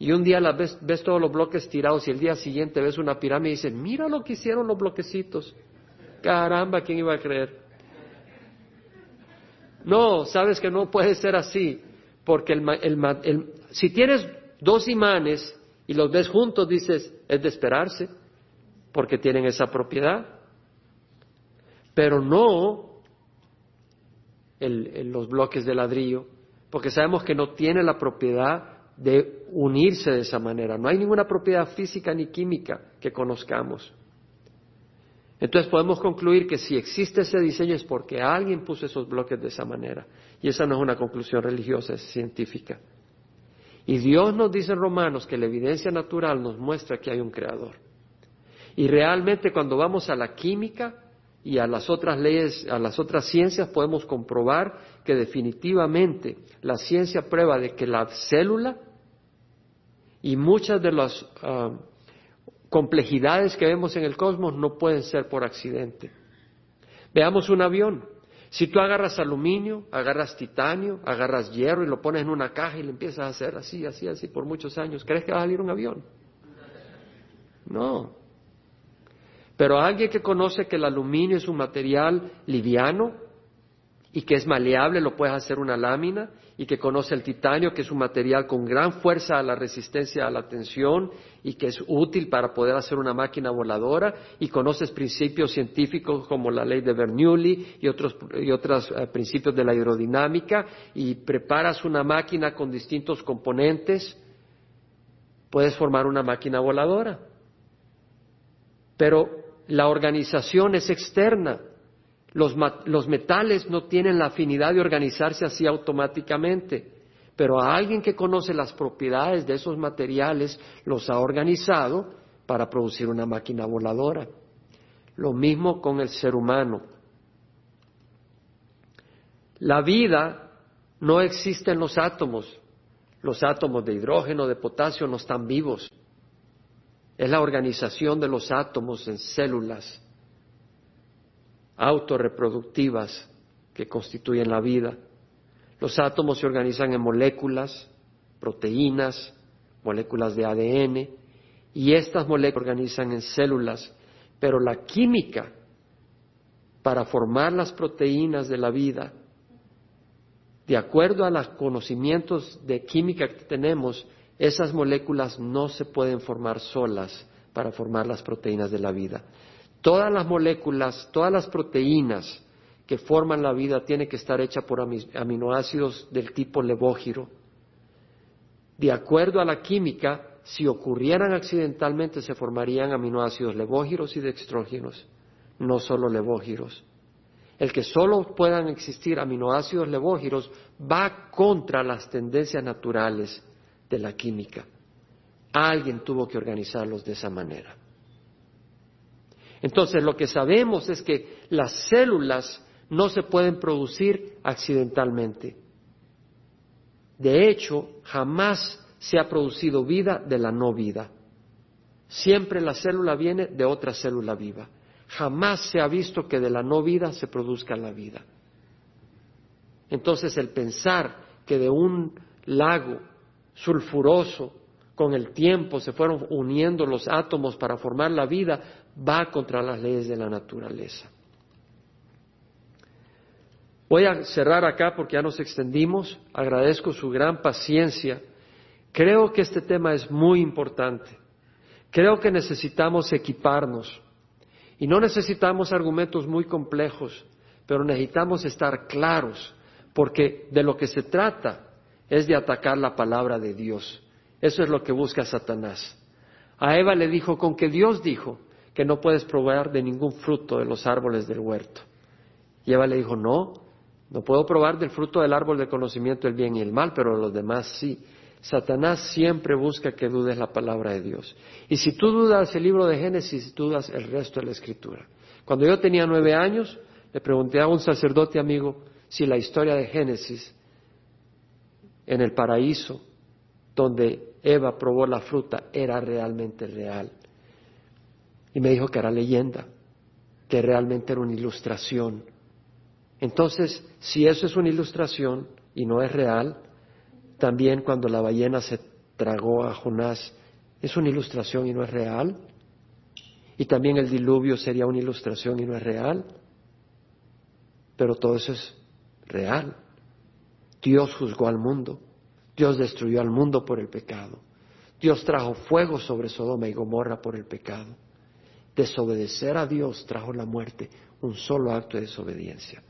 y un día ves, ves, todos los bloques tirados y el día siguiente ves una pirámide y dices, mira lo que hicieron los bloquecitos. Caramba, ¿quién iba a creer? No, sabes que no puede ser así, porque el, si tienes dos imanes y los ves juntos, dices, es de esperarse, porque tienen esa propiedad. Pero no los bloques de ladrillo, porque sabemos que no tiene la propiedad de unirse de esa manera. No hay ninguna propiedad física ni química que conozcamos. Entonces podemos concluir que si existe ese diseño es porque alguien puso esos bloques de esa manera. Y esa no es una conclusión religiosa, es científica. Y Dios nos dice en Romanos que la evidencia natural nos muestra que hay un creador. Y realmente cuando vamos a la química, y a las otras leyes, a las otras ciencias podemos comprobar que definitivamente la ciencia prueba de que la célula y muchas de las uh, complejidades que vemos en el cosmos no pueden ser por accidente. Veamos un avión. Si tú agarras aluminio, agarras titanio, agarras hierro y lo pones en una caja y le empiezas a hacer así, así, así por muchos años, ¿crees que va a salir un avión? No, pero alguien que conoce que el aluminio es un material liviano y que es maleable, lo puedes hacer una lámina, y que conoce el titanio, que es un material con gran fuerza a la resistencia a la tensión y que es útil para poder hacer una máquina voladora, y conoces principios científicos como la ley de Bernoulli y otros, y otros eh, principios de la hidrodinámica, y preparas una máquina con distintos componentes, puedes formar una máquina voladora. Pero la organización es externa. Los, metales no tienen la afinidad de organizarse así automáticamente, pero a alguien que conoce las propiedades de esos materiales los ha organizado para producir una máquina voladora. Lo mismo con el ser humano. La vida no existe en los átomos. Los átomos de hidrógeno, de potasio no están vivos es la organización de los átomos en células autorreproductivas que constituyen la vida. Los átomos se organizan en moléculas, proteínas, moléculas de ADN, y estas moléculas se organizan en células, pero la química para formar las proteínas de la vida, de acuerdo a los conocimientos de química que tenemos, esas moléculas no se pueden formar solas para formar las proteínas de la vida. Todas las moléculas, todas las proteínas que forman la vida tienen que estar hechas por aminoácidos del tipo levógiro. De acuerdo a la química, si ocurrieran accidentalmente se formarían aminoácidos levógiros y dextrógenos, no solo levógiros. el que solo puedan existir aminoácidos levógiros va contra las tendencias naturales de la química. Alguien tuvo que organizarlos de esa manera. Entonces, lo que sabemos es que las células no se pueden producir accidentalmente. De hecho, jamás se ha producido vida de la no vida. Siempre la célula viene de otra célula viva. Jamás se ha visto que de la no vida se produzca la vida. Entonces el pensar que de un lago sulfuroso con el tiempo se fueron uniendo los átomos para formar la vida va contra las leyes de la naturaleza. Voy a cerrar acá porque ya nos extendimos. Agradezco su gran paciencia. Creo que este tema es muy importante. Creo que necesitamos equiparnos. Y no necesitamos argumentos muy complejos, pero necesitamos estar claros, porque de lo que se trata es de atacar la palabra de Dios. Eso es lo que busca Satanás. A Eva le dijo, con que Dios dijo que no puedes probar de ningún fruto de los árboles del huerto. Y Eva le dijo, no, no puedo probar del fruto del árbol del conocimiento del bien y el mal, pero los demás sí. Satanás siempre busca que dudes la palabra de Dios. Y si tú dudas el libro de Génesis, dudas el resto de la escritura. Cuando yo tenía nueve años, le pregunté a un sacerdote amigo si la historia de Génesis en el paraíso, donde Eva probó la fruta, era realmente real. Y me dijo que era leyenda, que realmente era una ilustración. Entonces, si eso es una ilustración y no es real, también cuando la ballena se tragó a Jonás, es una ilustración y no es real. Y también el diluvio sería una ilustración y no es real. Pero todo eso es real. Dios juzgó al mundo. Dios destruyó al mundo por el pecado. Dios trajo fuego sobre Sodoma y Gomorra por el pecado. Desobedecer a Dios trajo la muerte, un solo acto de desobediencia.